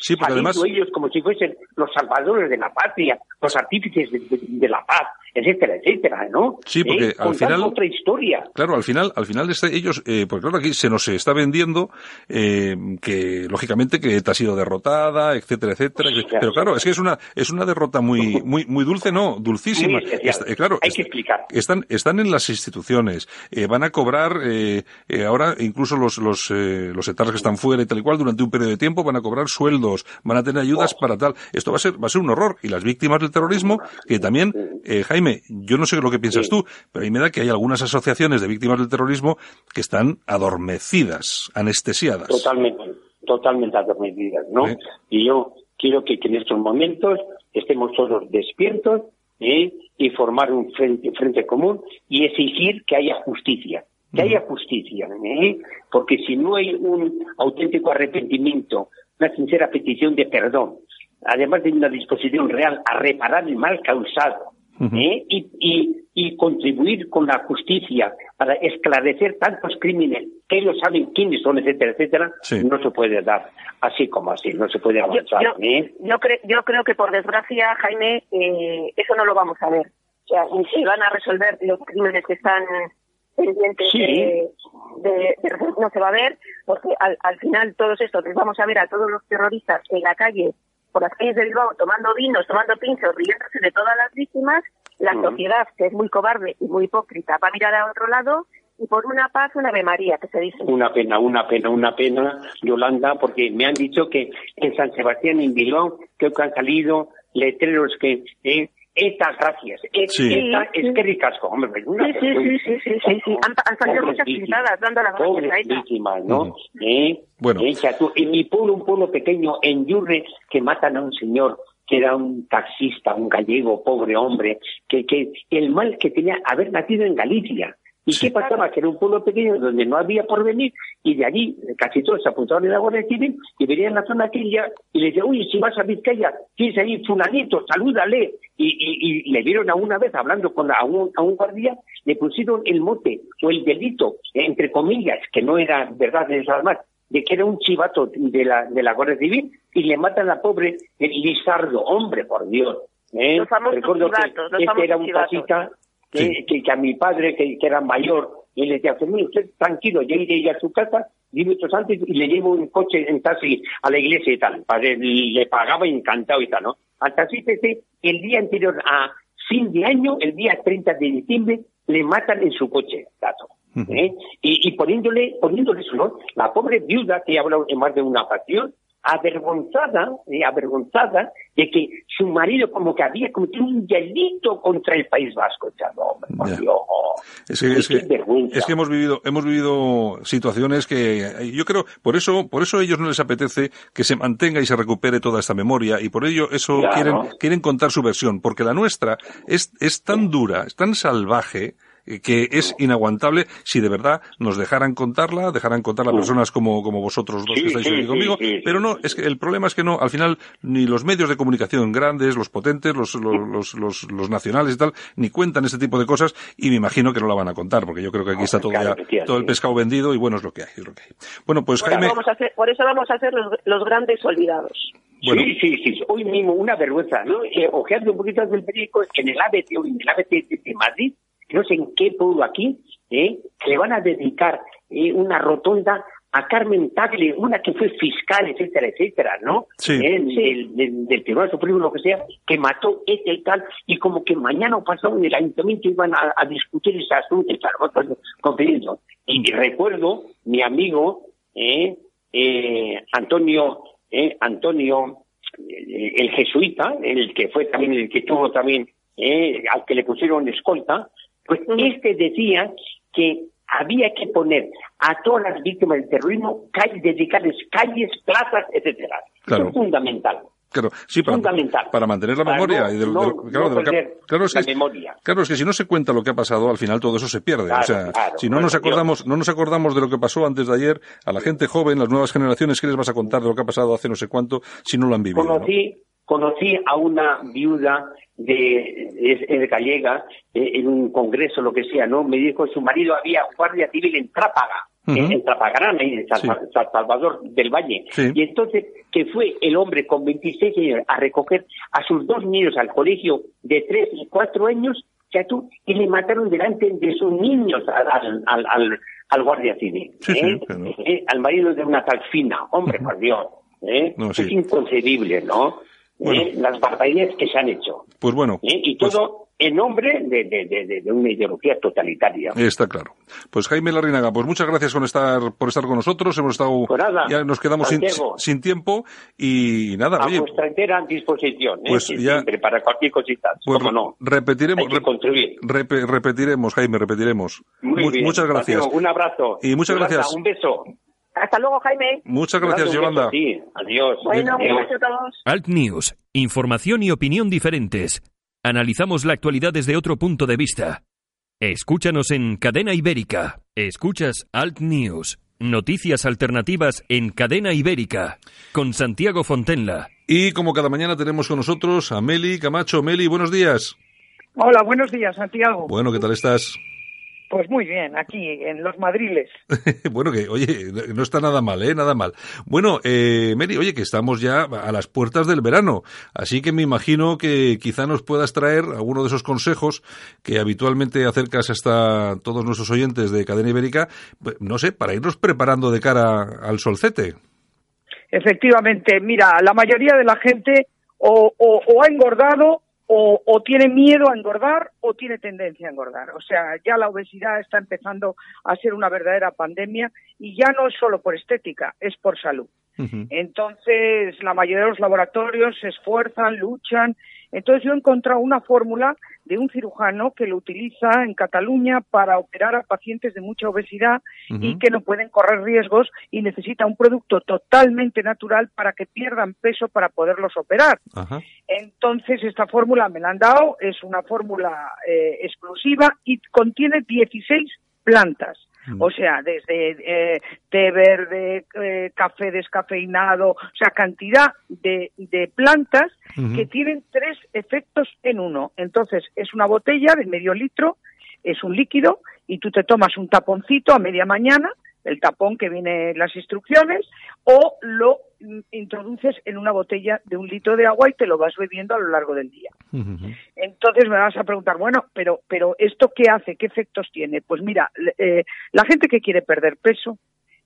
Sí, porque además- ellos como si fuesen los salvadores de la patria, los artífices de, de- de la paz, etcétera, etcétera, ¿no? Sí, porque ¿Eh? al final- otra historia. Claro, al final, al final este- ellos, eh, porque claro, aquí se nos está vendiendo eh, que lógicamente que ETA ha sido derrotada, etcétera, etcétera. pero claro, es que es una es una derrota muy muy muy dulce, no, dulcísima. Muy especial. Está- claro, Hay que explicar. están están en las instituciones, eh, van a cobrar eh, eh, ahora incluso los los eh, los etarras que están fuera y tal y cual durante un periodo de tiempo van a cobrar sueldos, van a tener ayudas para tal. Esto va a ser va a ser un horror y las víctimas del terrorismo que también eh, Yo no sé lo que piensas tú, pero a mí me da que hay algunas asociaciones de víctimas del terrorismo que están adormecidas, anestesiadas. Totalmente, totalmente adormecidas, ¿no? Y yo quiero que, que en estos momentos estemos todos despiertos ¿eh? y formar un frente, frente común y exigir que haya justicia, que haya justicia, ¿eh? porque si no hay un auténtico arrepentimiento, una sincera petición de perdón, además de una disposición real a reparar el mal causado, ¿eh? y, y, y contribuir con la justicia para esclarecer tantos crímenes que ellos saben quiénes son, etcétera, etcétera, no se puede dar así como así, no se puede avanzar. yo, ¿eh? yo, cre- yo creo que por desgracia, Jaime, eh, eso no lo vamos a ver. O sea, ni se van a resolver los crímenes que están pendientes Sí. de, de- no se va a ver, porque al, al final todos estos, les vamos a ver a todos los terroristas en la calle, por las calles de Bilbao, tomando vinos, tomando pinchos, riéndose de todas las víctimas, la sociedad, que es muy cobarde y muy hipócrita, va a mirar a otro lado, y por una paz, una Ave María, que se dice. Una pena, una pena, una pena, Yolanda, porque me han dicho que en San Sebastián, en Bilbao, creo que han salido letreros que, eh, estas gracias, eh, Sí. es que ricasco, hombre, una Sí, sí, sí, sí, sí, sí, sí. Han, han salido muchas pintadas dando las gracias pobres a ETA. víctimas, ¿no? ¿Eh? Bueno. Eh, que a tu- en mi pueblo, un pueblo pequeño, en Yurre, que matan a un señor que era un taxista, un gallego, pobre hombre, que, que el mal que tenía haber nacido en Galicia. ¿Y qué pasaba? Que era un pueblo pequeño donde no había porvenir y de allí casi todos se apuntaban en la Guardia Civil y venían la zona aquella y le decían, oye, si vas a Vizcaya, tienes ahí fulanito, salúdale. Y, y, y le vieron a una vez hablando con a un, a un guardia, le pusieron el mote o el delito, entre comillas, que no era verdad de esas más, de que era un chivato de la, de la Guardia Civil y le matan a la pobre el Lizardo, hombre, por Dios. ¿eh? Los famosos Recuerdo que los este era un chivatos. taxista que, que, que a mi padre, que, que era mayor, y le decía, "Fermín, usted tranquilo, ya iré a su casa, minutos antes, y le llevo un coche en taxi a la iglesia y tal. Padre, le pagaba encantado y tal, ¿no? Taxista este, el día anterior a fin de año, el día 30 de diciembre, le matan en su coche, gato. ¿eh? y, y poniéndole, poniéndole eso, ¿no? La pobre viuda que ha hablado en más de una ocasión, avergonzada, eh, avergonzada de que su marido como que había cometido un delito contra el País Vasco. Hombre, por Ya. Dios. Es que, es, que, es que hemos vivido, hemos vivido situaciones que yo creo, por eso, por eso a ellos no les apetece que se mantenga y se recupere toda esta memoria y por ello eso Claro. quieren, quieren contar su versión, porque la nuestra es, es tan dura, es tan salvaje que es inaguantable si de verdad nos dejaran contarla, dejaran contarla personas como, como vosotros dos que estáis aquí conmigo, pero no, es que el problema es que no, al final ni los medios de comunicación grandes, los potentes, los, los, los, los- los nacionales y tal, ni cuentan este tipo de cosas y me imagino que no la van a contar, porque yo creo que aquí está todo ya, todo el pescado vendido y bueno, es lo que hay, es lo que hay. Bueno, pues Por eso Jaime, vamos a ser, por eso vamos a ser los, los grandes olvidados. Bueno. Sí, sí, sí. Hoy mismo una vergüenza, ¿no? Eh, ojeando un poquito del periódico, en el ABC, en el ABC de Madrid, no sé en qué pueblo aquí, ¿eh? que le van a dedicar eh, una rotonda a Carmen Tagle, una que fue fiscal, etcétera, etcétera, ¿no? Sí. ¿Eh? Del, del- del Tribunal Supremo, lo que sea, que mató este y tal, y como que mañana o pasado en el ayuntamiento iban a, a discutir ese asunto, y pues, confiriendo. Y recuerdo mi amigo, ¿eh? Eh, Antonio, eh, Antonio, el jesuita, el que fue también, el que tuvo también, eh, al que le pusieron escolta, pues este decía que había que poner a todas las víctimas del terrorismo calles, dedicarles calles, plazas, etcétera. Claro. Eso es fundamental. claro, sí, para, fundamental. para mantener la Para memoria no- y de, lo- no- claro, no es la que, memoria. claro, es que si no se cuenta lo que ha pasado, al final todo eso se pierde. Claro, o sea, claro, si no nos acordamos, no nos acordamos de lo que pasó antes de ayer, a la gente joven, las nuevas generaciones, ¿qué les vas a contar de lo que ha pasado hace no sé cuánto si no lo han vivido? ¿no? Conocí, conocí a una viuda de, es, es gallega eh, en un congreso, lo que sea, ¿no? Me dijo que su marido había guardia civil en Trápaga, en, en Trapagarán, en San, Sí. San Salvador del Valle. Sí. Y entonces, que fue el hombre con 26 años a recoger a sus dos niños al colegio de 3 y 4 años, ya tú, y le mataron delante de sus niños al, al, al, guardia civil. Sí, ¿eh? Eh, Al marido de una tal fina. Hombre, por Dios. ¿eh? No. Es inconcebible, ¿no? Bueno. ¿Eh? Las barbaridades que se han hecho. Pues bueno, ¿eh? Y pues- todo en nombre de, de, de, de- una ideología totalitaria. Está claro. Pues Jaime Larrinaga, pues muchas gracias con estar, por estar con nosotros. Hemos estado, Pues nada, ya nos quedamos sin, sin tiempo y nada, a oye, vuestra entera disposición, ¿eh? Pues ya- siempre, para cualquier cosita. pues ¿Cómo no? repetiremos, Hay que rep- repetiremos, Jaime, repetiremos. Muy Mu- bien. Muchas gracias. Un abrazo. Y muchas Yolanda, gracias. Un beso. Hasta luego, Jaime. Muchas gracias, Yolanda, Sí, adiós. Bueno, Adiós. beso a todos. Alt News, información y opinión diferentes. Analizamos la actualidad desde otro punto de vista. Escúchanos en Cadena Ibérica. Escuchas Alt News, noticias alternativas en Cadena Ibérica, con Santiago Fontenla. Y como cada mañana tenemos con nosotros a Meli Camacho. Meli, buenos días. Hola, buenos días, Santiago. Bueno, ¿qué tal estás? Pues muy bien, aquí en los Madriles. bueno, que, oye, no está nada mal, ¿eh? Nada mal. Bueno, eh, Mary, oye, que estamos ya a las puertas del verano, así que me imagino que quizá nos puedas traer alguno de esos consejos que habitualmente acercas hasta todos nuestros oyentes de Cadena Ibérica, pues, no sé, para irnos preparando de cara al solcete. Efectivamente, mira, la mayoría de la gente o, o- o ha engordado o, o tiene miedo a engordar o tiene tendencia a engordar. O sea, ya la obesidad está empezando a ser una verdadera pandemia y ya no es solo por estética, es por salud. Entonces, la mayoría de los laboratorios se esfuerzan, luchan. Entonces, yo he encontrado una fórmula de un cirujano que lo utiliza en Cataluña para operar a pacientes de mucha obesidad y que no pueden correr riesgos y necesita un producto totalmente natural para que pierdan peso para poderlos operar. Entonces, esta fórmula me la han dado, es una fórmula eh, exclusiva y contiene 16 plantas. O sea, desde eh, té verde, eh, café descafeinado, o sea, cantidad de, de plantas que tienen tres efectos en uno. Entonces, es una botella de medio litro, es un líquido, y tú te tomas un taponcito a media mañana, el tapón que viene en las instrucciones, o lo introduces en una botella de un litro de agua y te lo vas bebiendo a lo largo del día. Entonces me vas a preguntar, bueno, pero, pero ¿esto qué hace? ¿Qué efectos tiene? Pues mira, eh, la gente que quiere perder peso,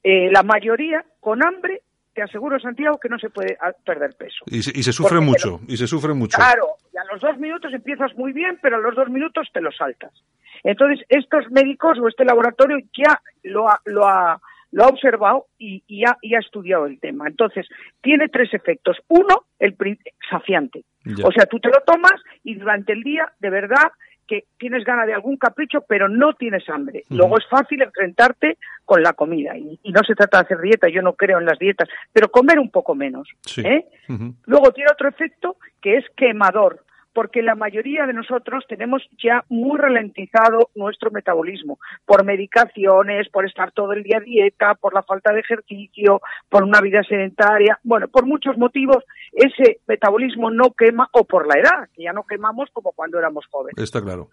eh, la mayoría con hambre, te aseguro, Santiago, que no se puede ah, perder peso. Y se, y se sufre Porque mucho, y se sufre mucho. Claro, y a los dos minutos empiezas muy bien, pero a los dos minutos te lo saltas. Entonces, estos médicos o este laboratorio ya lo ha, lo ha, lo ha observado y, y, ha, y ha estudiado el tema. Entonces, tiene tres efectos. Uno, el saciante. Ya. O sea, tú te lo tomas y durante el día, de verdad, que tienes ganas de algún capricho, pero no tienes hambre. Luego es fácil enfrentarte con la comida. Y, y no se trata de hacer dieta, yo no creo en las dietas, pero comer un poco menos. Sí. ¿eh? Luego tiene otro efecto que es quemador, porque la mayoría de nosotros tenemos ya muy ralentizado nuestro metabolismo por medicaciones, por estar todo el día a dieta, por la falta de ejercicio, por una vida sedentaria, bueno, por muchos motivos ese metabolismo no quema o por la edad, que ya no quemamos como cuando éramos jóvenes. Está claro.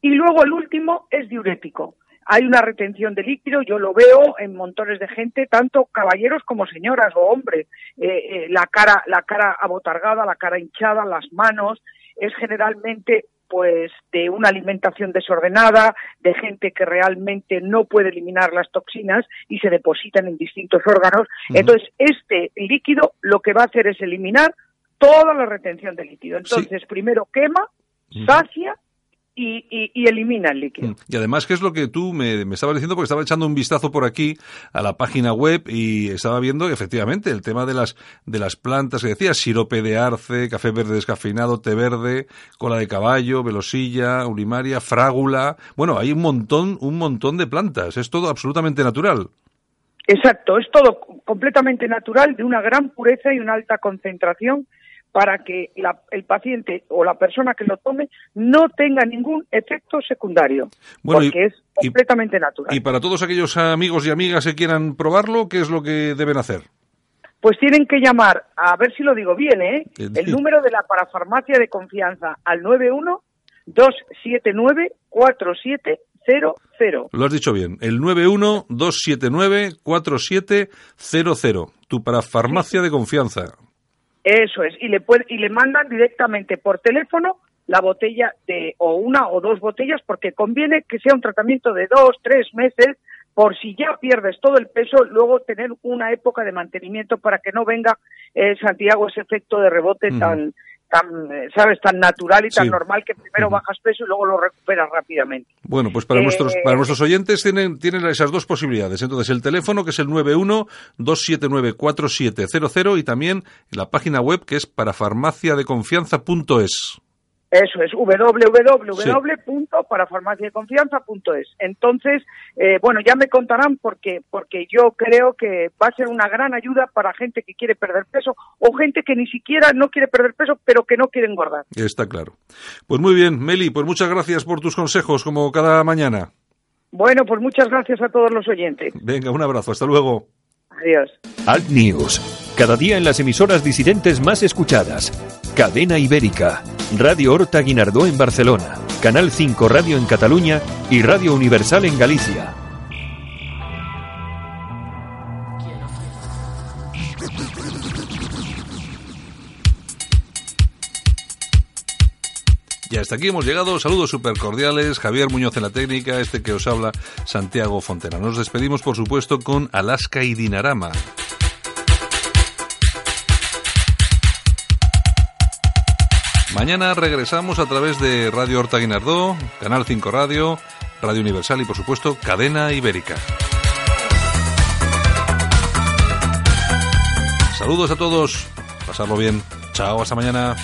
Y luego el último es diurético. Hay una retención de líquido, yo lo veo en montones de gente, tanto caballeros como señoras o hombres. Eh, eh, la cara, la cara abotargada, la cara hinchada, las manos, es generalmente pues de una alimentación desordenada, de gente que realmente no puede eliminar las toxinas y se depositan en distintos órganos. Entonces, este líquido lo que va a hacer es eliminar toda la retención de líquido. Entonces, primero quema, sacia y, y- y elimina el líquido. Y además, ¿qué es lo que tú me, me estabas diciendo? Porque estaba echando un vistazo por aquí a la página web y estaba viendo efectivamente el tema de las, de las plantas que decías, sirope de arce, café verde descafeinado, té verde, cola de caballo, velosilla, ulimaria, frágula. Bueno, hay un montón, un montón de plantas. Es todo absolutamente natural. Exacto, es todo completamente natural, de una gran pureza y una alta concentración para que la- el paciente o la persona que lo tome no tenga ningún efecto secundario, Bueno, y- porque es y- completamente natural. Y para todos aquellos amigos y amigas que quieran probarlo, ¿qué es lo que deben hacer? Pues tienen que llamar, a ver si lo digo bien, ¿eh? Eh, El número de la parafarmacia de confianza al 91-279-4700. Lo has dicho bien. El 91-279-4700. Tu para farmacia de confianza. Eso es, y le puede, y le mandan directamente por teléfono la botella de o una o dos botellas porque conviene que sea un tratamiento de dos, tres meses por si ya pierdes todo el peso, luego tener una época de mantenimiento para que no venga eh, Santiago ese efecto de rebote tan tan eh, sabes tan natural y tan Sí. normal que primero bajas peso y luego lo recuperas rápidamente. Bueno, pues para Eh, nuestros para nuestros oyentes tienen tienen esas dos posibilidades. Entonces el teléfono que es el 91-279-4700 y también la página web que es para farmaciadeconfianza.es. Eso es www.parafarmaciadeconfianza.es. Entonces, eh, bueno, ya me contarán porque porque yo creo que va a ser una gran ayuda para gente que quiere perder peso o gente que ni siquiera no quiere perder peso, pero que no quiere engordar. Está claro. Pues muy bien, Meli, pues muchas gracias por tus consejos como cada mañana. Bueno, pues muchas gracias a todos los oyentes. Venga, un abrazo, hasta luego. Adiós. Alt News. Cada día en las emisoras disidentes más escuchadas. Cadena Ibérica. Radio Horta Guinardó en Barcelona. Canal 5 Radio en Cataluña y Radio Universal en Galicia. Y hasta aquí hemos llegado. Saludos súper cordiales. Javier Muñoz en la técnica, este que os habla, Santiago Fontena. Nos despedimos, por supuesto, con Alaska y Dinarama. Mañana regresamos a través de Radio Horta Guinardó, Canal 5 Radio, Radio Universal y, por supuesto, Cadena Ibérica. Saludos a todos. Pasarlo bien. Chao, hasta mañana.